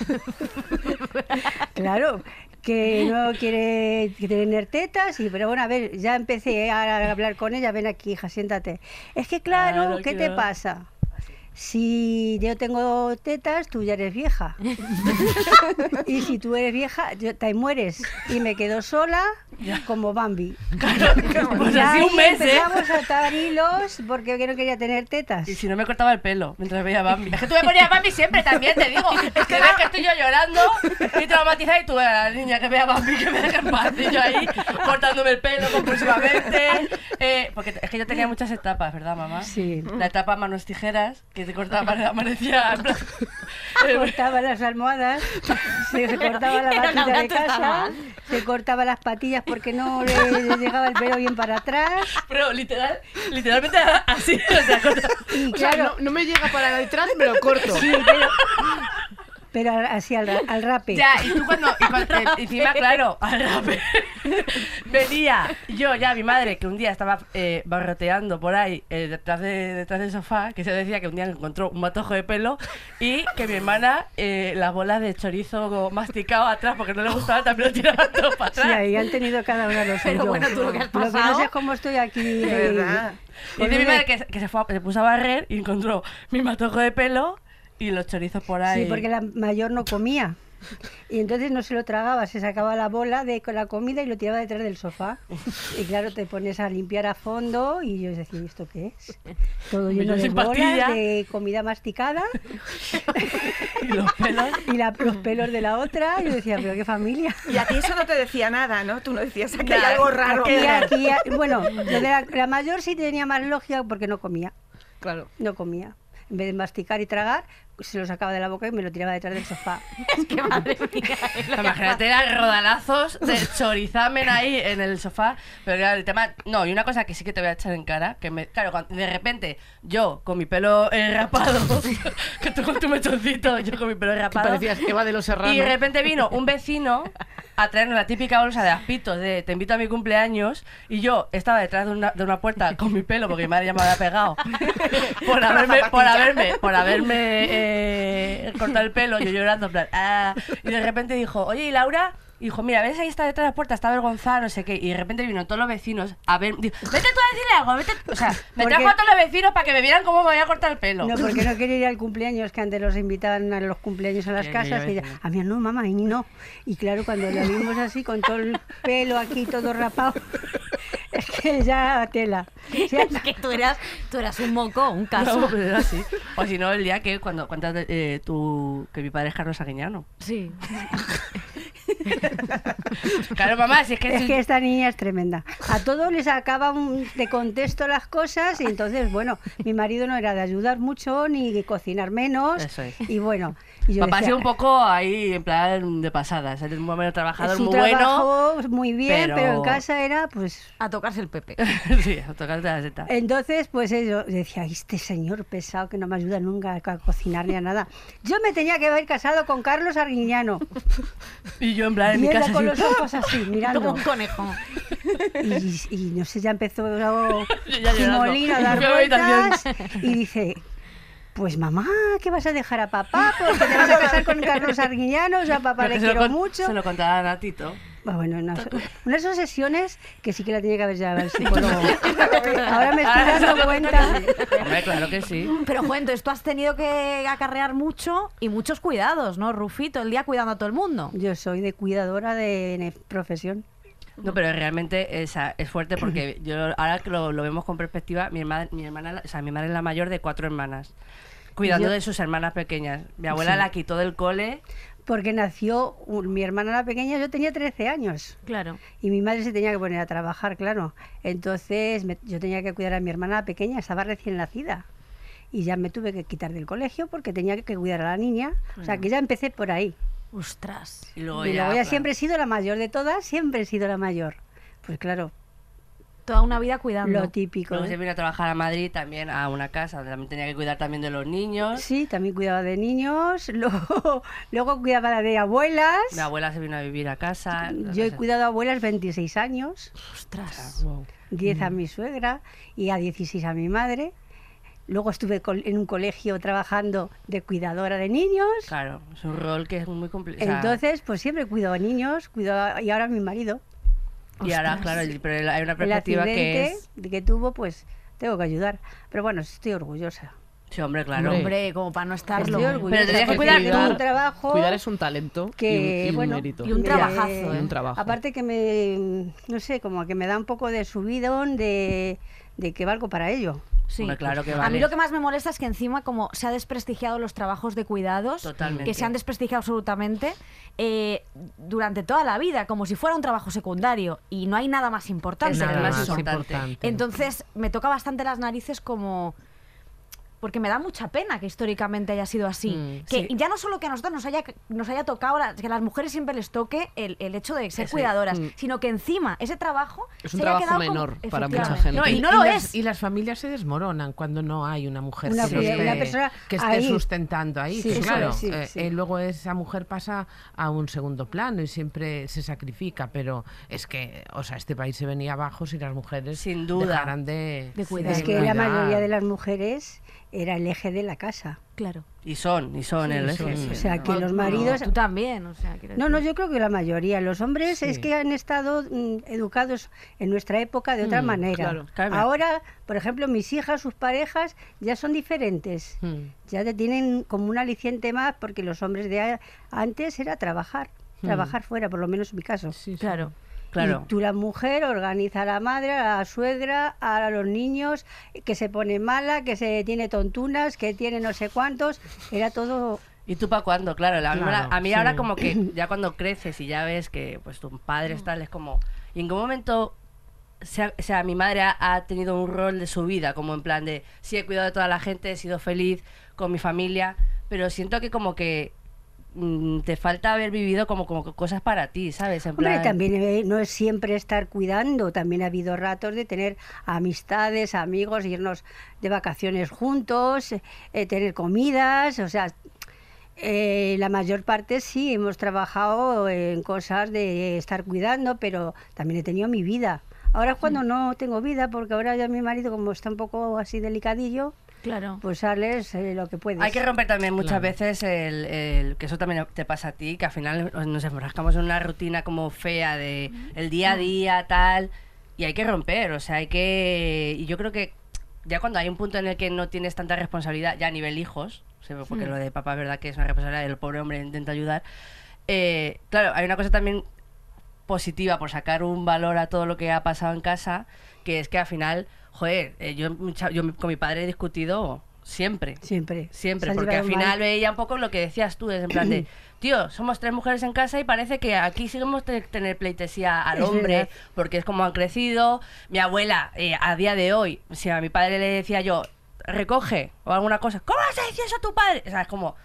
claro, que no quiere tener tetas, y, pero bueno, a ver, ya empecé a hablar con ella, ven aquí, hija, siéntate. Es que claro, Claro, ¿qué te pasa? Si yo tengo tetas, tú ya eres vieja. y si tú eres vieja, yo- te mueres. Y me quedo sola como Bambi. Pues Y así ahí un mes, ¿eh? empezamos a atar hilos porque yo no quería tener tetas. Y si no me cortaba el pelo mientras veía a Bambi. Es que tú me ponías Bambi siempre también, te digo. Es que ves que estoy yo llorando y traumatizada y tú, "Ah, la niña que vea a Bambi, que me deje en paz. Y yo ahí cortándome el pelo compulsivamente. Eh, porque es que yo tenía muchas etapas, ¿verdad, mamá? Sí. La etapa manos tijeras, que te cortaba, amanecía en plan... Se cortaba las almohadas, se, se cortaba la Laura, de casa, se cortaba las patillas porque no le, le llegaba el pelo bien para atrás. Pero literal, literalmente así, o sea, corta- Y O sea, claro, no, no me llega para detrás, me lo corto. sí, pero, pero así al, al rape. Ya, y tú cuando, y cuando- eh, encima, claro, al rape. venía yo ya, mi madre, que un día estaba eh, barroteando por ahí eh, detrás, de, detrás del sofá, que se decía que un día encontró un matojo de pelo y que mi hermana eh, las bolas de chorizo masticado atrás porque no le gustaba, también lo tiraba todo para Sí, atrás. ahí han tenido cada uno lo suyo. bueno, tú lo que has Lo que no pasado- sé es cómo estoy aquí. De eh, verdad. Y dice mi madre que, que se, fue a- se puso a barrer y encontró mi matojo de pelo y los chorizos por ahí. Sí, porque la mayor no comía. Y entonces no se lo tragaba, se sacaba la bola de con la comida y lo tiraba detrás del sofá. Y claro, te pones a limpiar a fondo y yo decía, ¿esto qué es? Todo lleno de bolas, de comida masticada Y los pelos. y la- los pelos de la otra. Y yo decía, pero qué familia. Y a ti eso no te decía nada, ¿no? Tú no decías que hay algo raro. Aquí, aquí, bueno, la, la mayor sí tenía más lógica porque no comía, Claro. no comía. En vez de masticar y tragar, se lo sacaba de la boca y me lo tiraba detrás del sofá. Es que madre mía. es lo que Imagínate eran rodalazos de chorizamen ahí en el sofá. Pero claro, el tema. No, y una cosa que sí que te voy a echar en cara. Que me, claro, cuando- de repente yo con mi pelo eh, rapado, que tú con tu mechoncito, yo con mi pelo Que rapado. parecías Eva de los Serranos. Y de repente vino un vecino a traernos la típica bolsa de aspitos de te invito a mi cumpleaños y yo estaba detrás de una, de una puerta con mi pelo porque mi madre ya me había pegado por haberme, por haberme, por haberme eh, cortado el pelo, yo llorando en plan, "Ah", y de repente dijo, oye, ¿y Laura? Y dijo, mira, ves ahí está detrás de la puerta, está avergonzada, no sé qué. Y de repente vino todos los vecinos a ver. Dijo, vete tú a decirle algo, vete. O sea, me Porque- trajo a todos los vecinos para que me vieran cómo me había cortado el pelo. No, porque no quería ir al cumpleaños, que antes los invitaban a los cumpleaños a las casas. Y ella, a mí no, mamá, y no. Y claro, cuando la vimos así, con todo el pelo aquí, todo rapado, es que ya tela. Ya- Es que tú eras, tú eras un moco, un caso. No, pero era así. O si no, el día que cuando cuentas eh, tu, que mi padre es Carlos Aguiñano. Sí. Claro, mamá, si es que... Es que esta niña es tremenda. A todos les acaban de contexto las cosas y entonces, bueno, mi marido no era de ayudar mucho ni de cocinar menos. Es. Y bueno, y yo Papá ha decía, sido un poco ahí, en plan de pasadas. Es un buen trabajador su muy bueno. trabajo muy bien, pero... pero en casa era pues A tocarse el pepe. sí, a tocarte la seta. Entonces, pues yo decía, "Ay, este señor pesado que no me ayuda nunca a cocinar ni a nada. Yo me tenía que haber casado con Carlos Arguiñano. Y yo en plan en Y mi casa con así, los ojos así, Como mirando. un conejo. Y, y no sé, ya empezó a Ya llorando. molino a dar vueltas. Y dice, pues mamá, ¿qué vas a dejar a papá? Porque te vas a casar con Carlos Arguiñano, o sea, a papá Pero le quiero con- mucho. Se lo contaba a Natito. Ah, Bueno, unas, unas obsesiones que sí que la tenía que haber llevado al psicólogo. Ahora me estoy dando cuenta. Hombre, claro que sí. Pero cuento, tú has tenido que acarrear mucho y muchos cuidados, ¿no, Rufito? El día cuidando a todo el mundo. Yo soy de cuidadora de profesión. No, pero realmente es, es fuerte porque yo ahora que lo, lo vemos con perspectiva, mi hermana, mi hermana, o sea, mi madre es la mayor de cuatro hermanas, cuidando Yo- de sus hermanas pequeñas. Mi abuela Sí. la quitó del cole. Porque nació un- mi hermana la pequeña, yo tenía 13 años. Claro. Y mi madre se tenía que poner a trabajar, claro. Entonces me- yo tenía que cuidar a mi hermana pequeña, estaba recién nacida. Y ya me tuve que quitar del colegio porque tenía que cuidar a la niña. O sea que ya empecé por ahí. Ostras. Y luego y ya, luego ya claro. siempre he sido la mayor de todas, siempre he sido la mayor. Pues claro, Toda una vida cuidando. lo típico. Luego ¿eh? se vino a trabajar a Madrid también a una casa donde también tenía que cuidar también de los niños. Sí, también cuidaba de niños, luego, luego cuidaba de abuelas. Mi abuela se vino a vivir a casa. Yo he cuidado a abuelas 26 años, Ostras. Wow. 10 a mi suegra y a 16 a mi madre. Luego estuve en un colegio trabajando de cuidadora de niños. Claro, es un rol que es muy complicado. Entonces, pues siempre cuido a niños, cuido a- y ahora mi marido. y ahora, claro, el- pero hay una El perspectiva que accidente es... que tuvo, pues tengo que ayudar. Pero bueno, estoy orgullosa. Sí, hombre, claro. Hombre. Hombre, como para no estarlo. Estoy orgullosa. Pero tendrías que cuidar tú. un trabajo Cuidar es un talento que, y un, y un bueno, mérito. y un trabajazo, Y un trabajo. Aparte que me, no sé, como que me da un poco de subidón de, de que valgo para ello. Sí. Hombre, claro que A mí lo que más me molesta es que encima como se ha desprestigiado los trabajos de cuidados, Totalmente. que se han desprestigiado absolutamente eh, durante toda la vida, como si fuera un trabajo secundario y no hay nada más importante. Nada más importante. Entonces me toca bastante las narices como porque me da mucha pena que históricamente haya sido así. Mm, que sí. ya no solo que a nosotros nos haya, nos haya tocado, la- que a las mujeres siempre les toque el, el hecho de ser Ese, cuidadoras, mm. sino que encima ese trabajo Es un se haya trabajo quedado como- menor para mucha gente. y no lo las, es. y las familias se desmoronan cuando no hay una mujer Una que, mujer- esté, una persona que esté ahí. sustentando ahí. Sí, que eso claro, es, sí, eh, sí. eh, luego esa mujer pasa a un segundo plano y siempre se sacrifica, pero es que, o sea, este país se venía abajo si las mujeres Sin duda. dejaran de, De cuidar. Es que la mayoría de las mujeres era el eje de la casa. Claro. Y son, y son el eje. son. O sea, que los No, maridos... tú también, o sea, No, no, yo creo que la mayoría. Los hombres es que han estado mm, educados en nuestra época de otra Mm, manera. claro. Claro. Ahora, por ejemplo, mis hijas, sus parejas, ya son diferentes. Mm. Ya te tienen como un aliciente más porque los hombres de a- antes era trabajar, trabajar fuera, por lo menos en mi caso. Sí, sí. Claro. Claro. Y tú la mujer organiza a la madre, a la suegra, a los niños, que se pone mala, que se tiene tontunas, que tiene no sé cuántos. Era todo ¿Y tú para cuándo? Claro, la- Claro, a mí sí. ahora como que ya cuando creces y ya ves que pues tus padres tal, es como... ¿Y en qué momento sea, sea, mi madre ha, ha tenido un rol de su vida, como en plan de, sí, he cuidado de toda la gente, he sido feliz con mi familia, pero siento que como que mm, te falta haber vivido como, cosas para ti, ¿sabes? En Hombre, plan, también eh, no es siempre estar cuidando, también ha habido ratos de tener amistades, amigos, irnos de vacaciones juntos, eh, tener comidas, o sea, eh, la mayor parte sí, hemos trabajado en cosas de estar cuidando, pero también he tenido mi vida. Ahora es cuando no tengo vida, porque ahora ya mi marido, como está un poco así delicadillo, Claro. pues sales eh, lo que puedes. Hay que romper también muchas Claro. veces el, el- que eso también te pasa a ti, que al final nos enfrascamos en una rutina como fea de el día a día, tal, y hay que romper, o sea, hay que... Y yo creo que ya cuando hay un punto en el que no tienes tanta responsabilidad, ya a nivel hijos, o sea, porque lo de papá es verdad que es una responsabilidad, el pobre hombre intenta ayudar, eh, claro, hay una cosa también positiva por sacar un valor a todo lo que ha pasado en casa, que es que al final, joder, eh, yo, con mi padre he discutido siempre. Siempre. Siempre, porque al final mal. veía un poco lo que decías tú, es en plan de, tío, somos tres mujeres en casa y parece que aquí seguimos te- tener pleitesía al Es hombre, verdad. porque es como han crecido. Mi abuela, eh, a día de hoy, si a mi padre le decía yo, recoge o alguna cosa, ¿cómo vas a decir eso a tu padre? O sea, es como,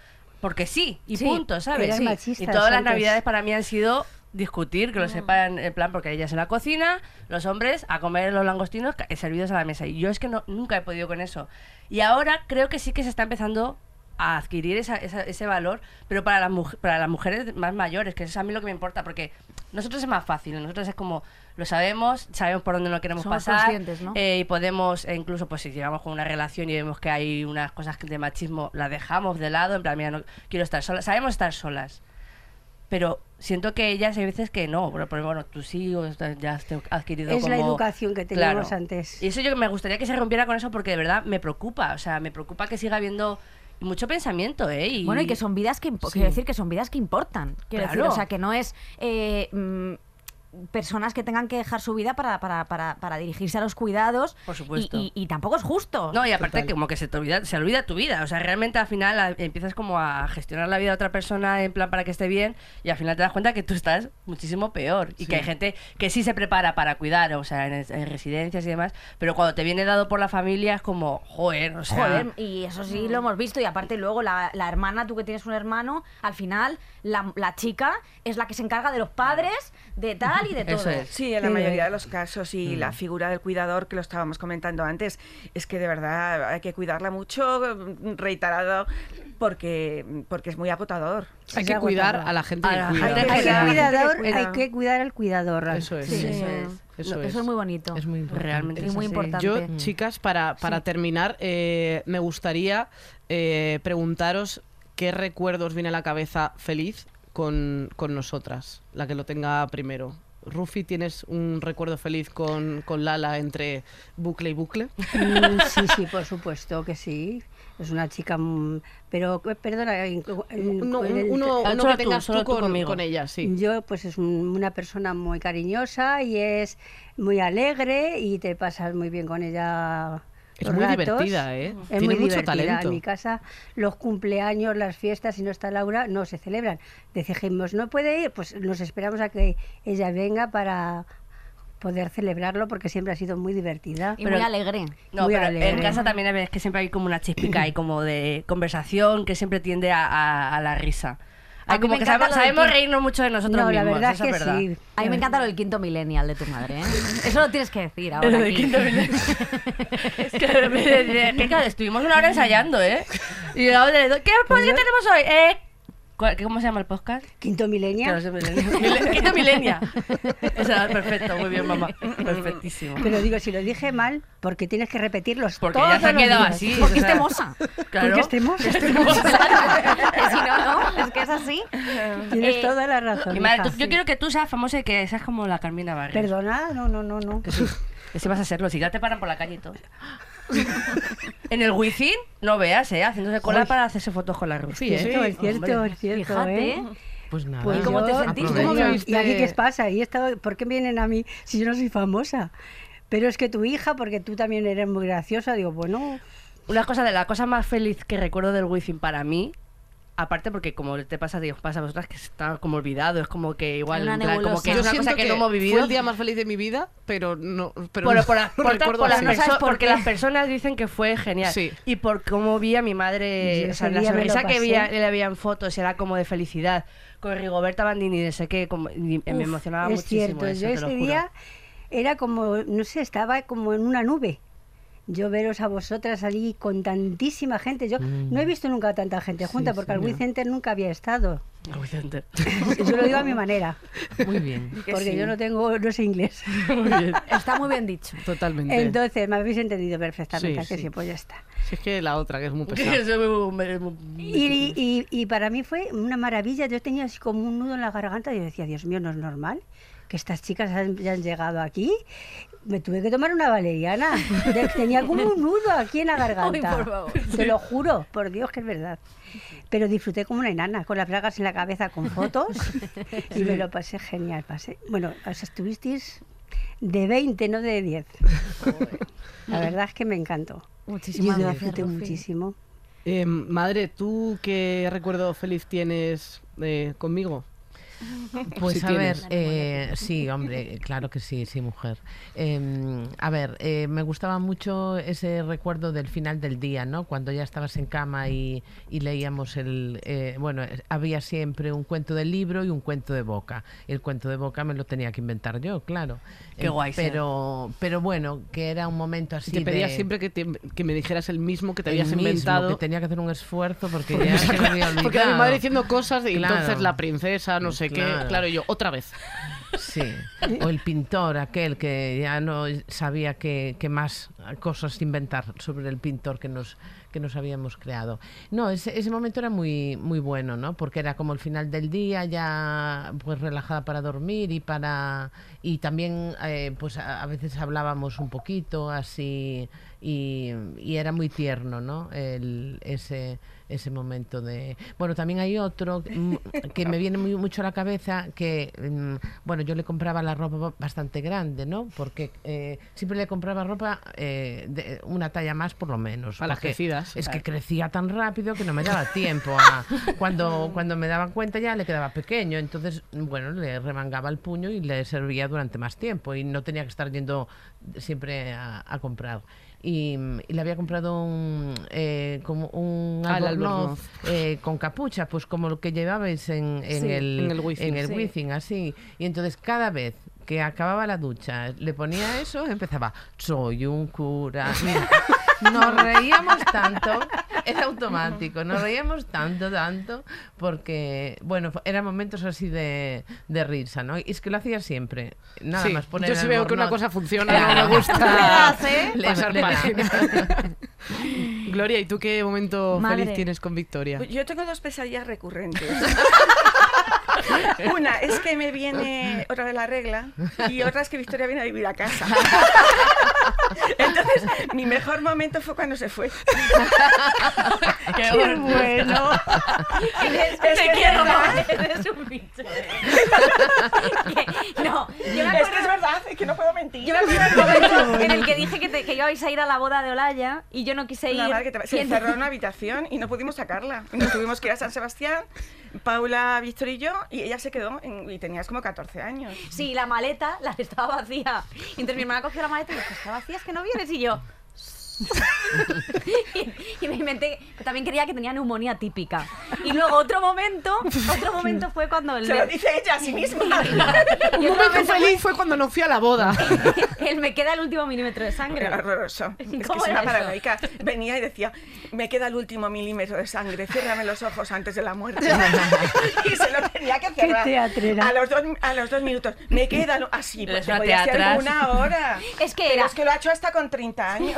porque sí, y Sí, punto, ¿sabes? Sí. Y todas las navidades para mí han sido discutir, que lo sepan, en plan, porque ellas en la cocina, los hombres a comer los langostinos servidos a la mesa. Y yo es que no, nunca he podido con eso. Y ahora creo que sí que se está empezando a adquirir esa- esa- ese valor, pero para las, para las mujeres más mayores, que eso es a mí lo que me importa, porque nosotros es más fácil, nosotros es como, lo sabemos, sabemos por dónde no queremos Somos pasar, ¿no? eh, y podemos, e incluso pues si llegamos con una relación y vemos que hay unas cosas de machismo, las dejamos de lado, en plan, mira, no quiero estar sola, sabemos estar solas, pero siento que ellas hay veces que no, pero, pero bueno, tú sí o está- ya has adquirido Es la educación que Claro. teníamos antes. Y eso yo me gustaría que se rompiera con eso porque de verdad me preocupa, o sea, me preocupa que siga habiendo mucho pensamiento, ¿eh? Y, Bueno, y que son vidas que impo- Sí. quiero decir que son vidas que importan. Quiero decir, Claro. o sea, que no es eh, mm, personas que tengan que dejar su vida para, para, para, para dirigirse a los cuidados. Por supuesto. Y, y- y tampoco es justo. No, y aparte que como que se te olvida, se olvida tu vida. O sea, realmente al final a- empiezas como a gestionar la vida de otra persona en plan para que esté bien y al final te das cuenta que tú estás muchísimo peor. Y que hay gente que sí se prepara para cuidar, o sea, en, en residencias y demás, pero cuando te viene dado por la familia es como, joder, o sea... Joder, y eso sí lo hemos visto. Y aparte, luego la, la hermana, tú que tienes un hermano, al final la, la chica es la que se encarga de los padres, de tal y de todo. Eso es. Sí, en la Sí, mayoría de los casos y la figura del cuidador que lo estábamos comentando antes, es que de verdad hay que cuidarla mucho, mm, reiterado, porque, porque es muy agotador. Hay que cuidar a la gente A que la cuida. gente Hay que, Cuidar. cuidador, Cuidado. hay que cuidar al cuidador. Eso es. Sí, Eso es. Eso No, es. eso es muy bonito. Es muy importante. Realmente es muy importante. Yo, chicas, para, para terminar, eh, me gustaría eh, preguntaros qué recuerdos viene a la cabeza feliz con, con nosotras, la que lo tenga primero. Rufi, ¿tienes un recuerdo feliz con, con Lala entre bucle y bucle? Mm, Sí, sí, por supuesto que sí. Es una chica, mm, pero eh, perdona, en- Uno, en el- uno- uno solo que tú, tengas solo tú tú con, conmigo. con ella, sí. Yo, pues es un- una persona muy cariñosa y es muy alegre y te pasas muy bien con ella. Es muy ratos. divertida, ¿eh? Es Tiene muy mucho divertida. talento. En mi casa, los cumpleaños, las fiestas, si no está Laura, no se celebran. Decimos, no puede ir, pues nos esperamos a que ella venga para poder celebrarlo porque siempre ha sido muy divertida. Y muy alegre. No, Muy pero alegre. en casa también ves que siempre hay como una chispica ahí como de conversación que siempre tiende a, a- a la risa. A Hay mí como me que encanta sabemos, sabemos reírnos mucho de nosotros no, la verdad eso es que verdad. sí. A mí me encanta lo del quinto millennial de tu madre, ¿eh? Eso lo tienes que decir ahora. Lo del quinto milenio. es que, me- de- que, claro, estuvimos una hora ensayando, ¿eh? Y ahora le doy, ¿qué, pues, ¿qué tenemos hoy? Eh, ¿cuál- ¿Cómo se llama el podcast? Quinto milenio. Claro, Quinto milenia. Eso era perfecto, muy bien, mamá. Perfectísimo. Pero digo, si lo dije mal, porque tienes que repetirlos Porque todos ya se ha quedado así. Porque o sea, es temosa. Claro. Porque estemos. Que si no, no, es que es así. Tienes Eh, toda la razón. Madre, tú- yo quiero que tú seas famosa y que seas como la Carmina Barrios. Perdona, no, no, no, no. Que sí, que sí vas a serlo, si ya te paran por la calle y todo. En el Wizzing, no veas, ¿eh? Haciéndose cola para hacerse fotos con la Rufi, ¿eh? Cierto, es cierto, Hombre. es cierto. Fíjate. ¿eh? Pues nada. Pues ¿Y cómo te. ¿Y aquí qué pasa? ¿Y esto, ¿Por qué vienen a mí si yo no soy famosa? Pero es que tu hija, porque tú también eres muy graciosa, digo, bueno, Una cosa de la cosa más feliz que recuerdo del Wizzing para mí, aparte porque como te pasa, digo, pasa a vosotras que está como olvidado, es como que igual, Una en plan, como que es Yo una siento cosa que, no hemos vivido. Fue el día más feliz de mi vida, pero no. Pero Por- no- por las- no por- recuerdo por las así. no sabes perso- por porque qué. las personas dicen que fue genial. Sí. Y por cómo vi a mi madre, Yo o sea, ese la día me lo sonrisa que pasé. veía, le veía en fotos era como de felicidad. Con Rigoberta Bandini, de sé qué, como- y me uf, emocionaba es muchísimo. cierto. eso, yo te ese juro. día era como, no sé, estaba como en una nube. Yo veros a vosotras allí con tantísima gente. Yo no he visto nunca tanta gente junta porque al señor. Center nunca había estado. Ah, Vicente. Yo lo digo a mi manera, Muy bien. Que porque sí. yo no tengo, no sé inglés. Está muy bien dicho. Totalmente. Entonces, me habéis entendido perfectamente, Sí, ¿a que sí. sí, pues ya está. Si es que la otra, que es muy pesada. Y para mí fue una maravilla. Yo tenía así como un nudo en la garganta y yo decía, Dios mío, no es normal que estas chicas han- ya han llegado aquí. Me tuve que tomar una valeriana. Tenía como un nudo aquí en la garganta. Ay, por favor. Te lo juro, por Dios que es verdad. Pero disfruté como una enana, con las bragas en la cabeza, con fotos. Y me lo pasé genial. Pasé. Bueno, o sea, estuvisteis de 20, no de 10. La verdad es que me encantó. Muchísimas Yo disfruté Rufi. muchísimo. Eh, madre, ¿tú qué recuerdo feliz tienes eh, conmigo? Pues Si a ver, eh, sí, hombre, claro que sí, sí, mujer. Eh, a ver, eh, me gustaba mucho ese recuerdo del final del día, ¿no? Cuando ya estabas en cama y, y leíamos el... eh, bueno, eh, había siempre un cuento del libro y un cuento de boca. El cuento de boca me lo tenía que inventar yo, claro. Qué Eh, guay. Pero, pero bueno, que era un momento así te pedía de- siempre que, te- que me dijeras el mismo que te el habías mismo, inventado. que tenía que hacer un esfuerzo porque ya se me había olvidado. Porque era mi madre diciendo cosas y Claro. entonces la princesa, no sé Claro. Yo, otra vez. Sí, o el pintor aquel que ya no sabía qué, qué más cosas inventar sobre el pintor que nos, que nos habíamos creado. No, ese, ese momento era muy, muy bueno, ¿no? Porque era como el final del día, ya pues relajada para dormir y para y también eh, pues a, a veces hablábamos un poquito así y, y era muy tierno, ¿no? El, ese ese momento de bueno también hay otro que me viene muy, mucho a la cabeza que mm, bueno yo le compraba la ropa bastante grande no porque eh, siempre le compraba ropa eh, de una talla más por lo menos Para las crecidas. es que crecía tan rápido que no me daba tiempo a, cuando cuando me daba cuenta ya le quedaba pequeño. Entonces bueno le remangaba el puño y le servía durante más tiempo y no tenía que estar yendo siempre a, a comprar y, y le había comprado un eh, como un albornoz eh, con capucha, pues como lo que llevabais en, en Sí, el, en el Wizzing, en el sí. Wizzing, así. Y entonces cada vez que acababa la ducha, le ponía eso, empezaba, soy un cura. Mira, nos reíamos tanto, era automático, nos reíamos tanto, tanto, porque, bueno, eran momentos así de, de risa, ¿no? Y es que lo hacía siempre, nada Sí, más poner yo sí veo que una cosa funciona, Claro. no me gusta ¿eh? Pasar le da. página. Gloria, ¿y tú qué momento Madre. feliz tienes con Victoria? Pues Yo tengo dos pesadillas recurrentes. Una es que me viene otra vez la regla y otra es que Victoria viene a vivir a casa. Entonces, mi mejor momento fue cuando se fue. Qué bueno. Eres- Es que te quiero, es verdad. mamá, eres un bicho. Que- no, yo me Es que es verdad, es que no puedo mentir. yo me acuerdo momento en el que dije que, te- que ibais a ir a la boda de Olaya y yo no quise ir. La que te- se encerró en una habitación y no pudimos sacarla. Nos tuvimos que ir a San Sebastián, Paula, Víctor y yo, y ella se quedó en- y tenías como 14 años. Sí, la maleta, la estaba vacía. Y entonces mi hermana cogió la maleta y dijo, está vacía, es que no vienes. Y yo... y, y me inventé también creía que tenía neumonía típica. Y luego otro momento, otro momento fue cuando el, Se lo dice ella a sí misma. Un momento feliz fue cuando no fui a la boda. el me queda el último milímetro de sangre. Era horroroso. Es que paranoica. Venía y decía, me queda el último milímetro de sangre, ciérrame los ojos antes de la muerte. y se lo tenía que cerrar. teatrera. A los dos, a los dos minutos, me queda lo- así, pues una podía ser una hora. Es que Pero era- es que lo ha hecho hasta con 30 años.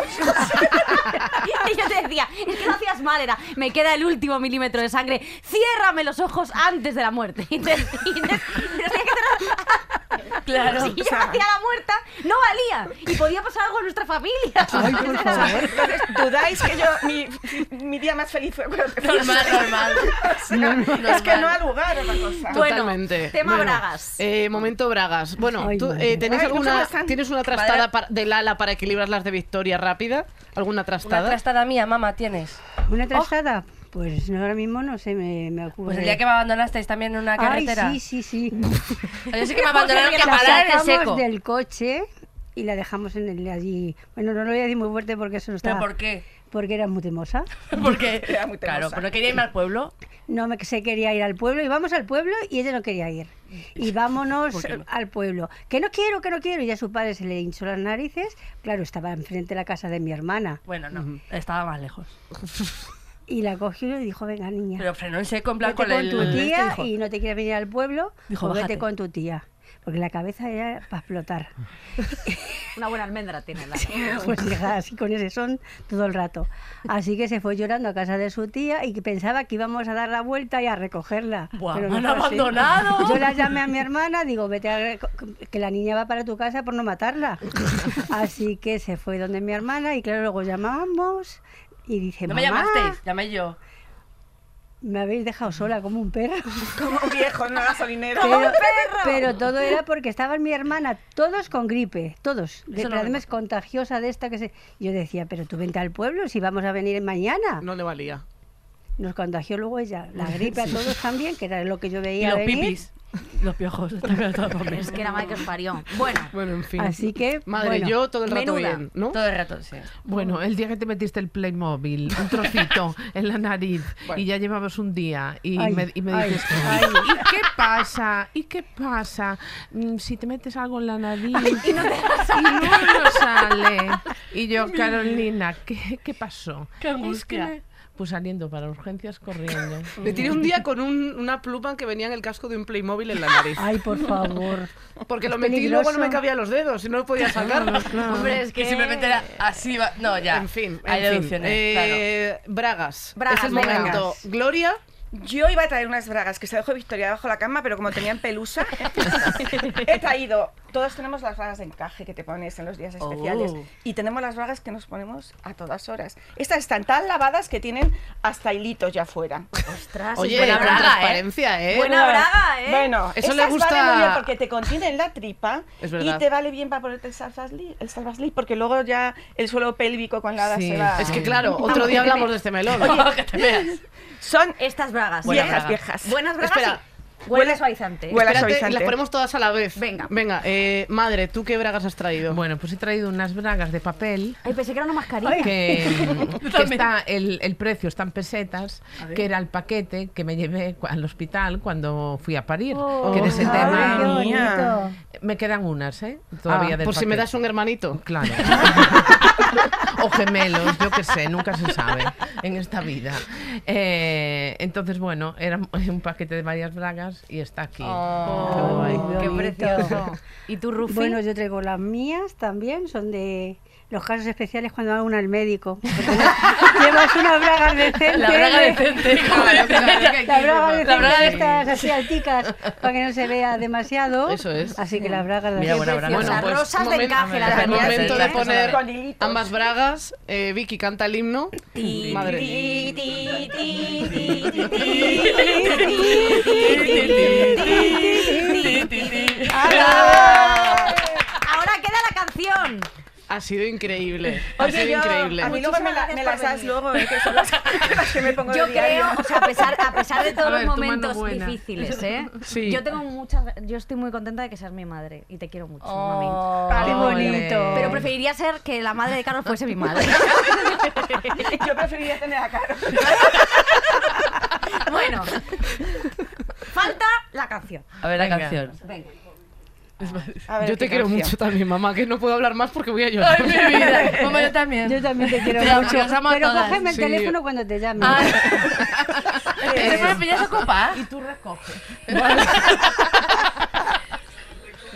Y yo te decía, es que lo hacías mal, era, me queda el último milímetro de sangre, ciérrame los ojos antes de la muerte. Y te- y te- y te tenía que cerrar- Claro. Si yo o sea- hacía la muerta, no valía. Y podía pasar algo en nuestra familia. Ay, por favor. Entonces, ¿dudáis que yo, mi, mi día más feliz fue cuando te Normal, normal. O sea, Es que no ha lugar otra cosa. Bueno, Totalmente. tema bragas. eh, momento bragas. Bueno, Ay, ¿tú, eh, ¿tenés Ay, alguna. ¿tienes una trastada para- de Lala para equilibrar las de Victoria rápida? ¿Alguna Una trastada? trastada mía, mamá, tienes. ¿Una trastada? Pues no, ahora mismo no sé, me, me ocurre. Pues el día que me abandonasteis también en una carretera. Ay, sí, sí, sí. Yo sí que me abandonaron que la parar en el sacamos seco. del coche y la dejamos en el allí. Bueno, no lo voy a decir muy fuerte porque eso no ¿Pero estaba. por qué? Porque era muy temosa. Porque, Era muy claro, temosa. pero no quería irme al pueblo. No me se quería ir al pueblo y vamos al pueblo y ella no quería ir. Y vámonos al pueblo. Que no quiero, que no quiero. Y ya su padre se le hinchó las narices. Claro, estaba enfrente de la casa de mi hermana. Bueno, no, estaba más lejos. Y la cogió y dijo, venga niña. Pero frenó en seco, en plan con, con el... tu el este, tía dijo, y no te quieres venir al pueblo, Dijo, pues con tu tía. Porque la cabeza era para explotar. Una buena almendra tiene la. Pues hija, así con ese son todo el rato. Así que se fue llorando a casa de su tía y pensaba que íbamos a dar la vuelta y a recogerla. Buah, Pero me no han así. abandonado. Yo la llamé a mi hermana, digo, vete a que la niña va para tu casa por no matarla. Así que se fue donde mi hermana y claro, luego llamamos y dice, No me mamá, llamasteis, llamé yo. me habéis dejado sola como un perro. Como un viejo en una gasolinera. Pero, pero todo era porque estaba mi hermana, todos con gripe, todos. De, no me además contagiosa de esta que se... Yo decía, pero tú vente al pueblo si vamos a venir mañana. No le valía. Nos contagió luego ella, la gripe a todos también, que era lo que yo Y veía los venir. pipis. Los piojos. Es que era madre que os parió. Bueno, Bueno, en fin. Así que, Madre, bueno, yo todo el rato menuda. bien, ¿no? Todo el rato, sí. Bueno, el día que te metiste el Playmobil, un trocito en la nariz y ya llevabas un día y Ay, me, y me ay, dices, ay. ¿y qué pasa? ¿Y qué pasa mm, si te metes algo en la nariz y no, no sale? Y yo, Carolina, ¿qué, qué pasó? Qué Es que angustia. me- Pues saliendo para urgencias corriendo. Me tiré un día con un- una pluma que venía en el casco de un Playmobil en la nariz. Ay, por favor. Porque es lo metí y luego no me cabían los dedos y no lo podía sacar. hombre, es Que simplemente era así. va- No, ya. En fin, Hay fin. Eh, Bragas. Bragas, es el momento. Gloria, Yo iba a traer unas bragas que se dejó Victoria debajo de la cama, pero como tenían pelusa, he traído. Todos tenemos las bragas de encaje que te pones en los días especiales. Oh. Y tenemos las bragas que nos ponemos a todas horas. Estas están tan lavadas que tienen hasta hilitos ya fuera. Ostras, oye, buena braga, ¿eh? transparencia, ¿eh? Buena braga, ¿eh? Bueno, Eso le gusta- valen muy bien porque te contienen la tripa Es y te vale bien para ponerte el salvaslip, el porque luego ya el suelo pélvico con la hada Sí, se va. Es que claro, otro día hablamos de este melón. que te veas. Son Estas bragas. Buena viejas, braga. viejas. Buenas bragas. Espera. Y- Huele suavizante. huele- Espérate, suavizante. las ponemos todas a la vez. Venga. Venga, eh, madre, ¿tú qué bragas has traído? Bueno, pues he traído unas bragas de papel Ay, pensé que era una mascarilla. que, que está el, el precio está en pesetas, que era el paquete que me llevé al hospital cuando fui a parir. Oh. que de ese Ay, tema qué mía. bonito. me quedan unas, ¿eh? Todavía Ah, del por si me das un hermanito. Claro. o gemelos, yo qué sé, nunca se sabe en esta vida. Eh, entonces, bueno, era un paquete de varias bragas cosas y está aquí. Oh, qué precioso. ¿Y tú, Rufi? Bueno, yo traigo las mías también, son de los casos especiales cuando va uno al médico. Llevas una braga decente. La braga decente. De, la braga decente. La braga de estas así alticas para que no se vea demasiado. Eso es. Así que la braga la Mira, buena braga. Bueno, pues, rosas momento, de encaje. La el momento de poner ambas bragas. Eh, Vicky canta el himno. Madre. Ahora queda la canción. Ha sido increíble. Ha Oye, sido yo, increíble. a mí luego me, la- me las venir. luego, eh, que son las, que me pongo Yo de creo, o sea, a pesar, a pesar de todos A ver, los momentos difíciles, ¿eh? Sí. Yo tengo muchas, yo estoy muy contenta de que seas mi madre y te quiero mucho, mami. Oh. Qué bonito. Pero preferiría ser que la madre de Carlos fuese mi madre. Yo preferiría tener a Caro. bueno, falta la canción. A ver la Venga. canción. Venga. Ver, Yo te quiero canción. mucho también, mamá, que no puedo hablar más porque voy a llorar. Ay, mi vida. Mamá, yo también. Yo también te quiero amo, mucho. Pero cógeme el Sí. teléfono cuando te llame. Ay. ¿Te me pillas ocupada? Y tú recoges.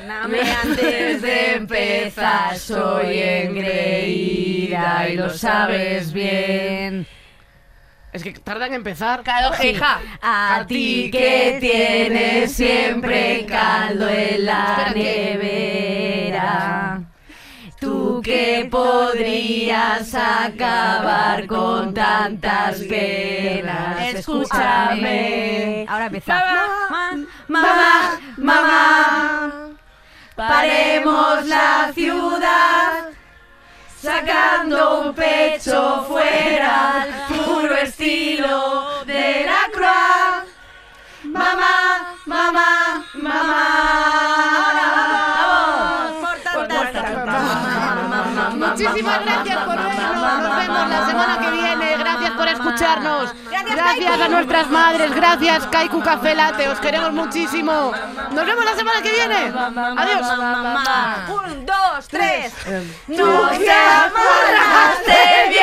Dame antes de empezar, soy engreída y lo sabes bien. Es que tarda en empezar. Claro, hija. A ti que tienes siempre caldo en la nevera. Tú que podrías acabar con tantas penas. Escúchame. Ahora empieza. Mamá, mamá, mamá. Paremos la ciudad. Sacando un pecho fuera, puro estilo de la croix. Mamá, mamá, mamá. Muchísimas gracias por vernos. Nos vemos la semana que viene. Escucharnos. Gracias, a nuestras madres. Gracias, Kaiku Café Latte. Os queremos muchísimo. Nos vemos la semana que viene. Adiós. Un, dos, tres. Tú amarraste bien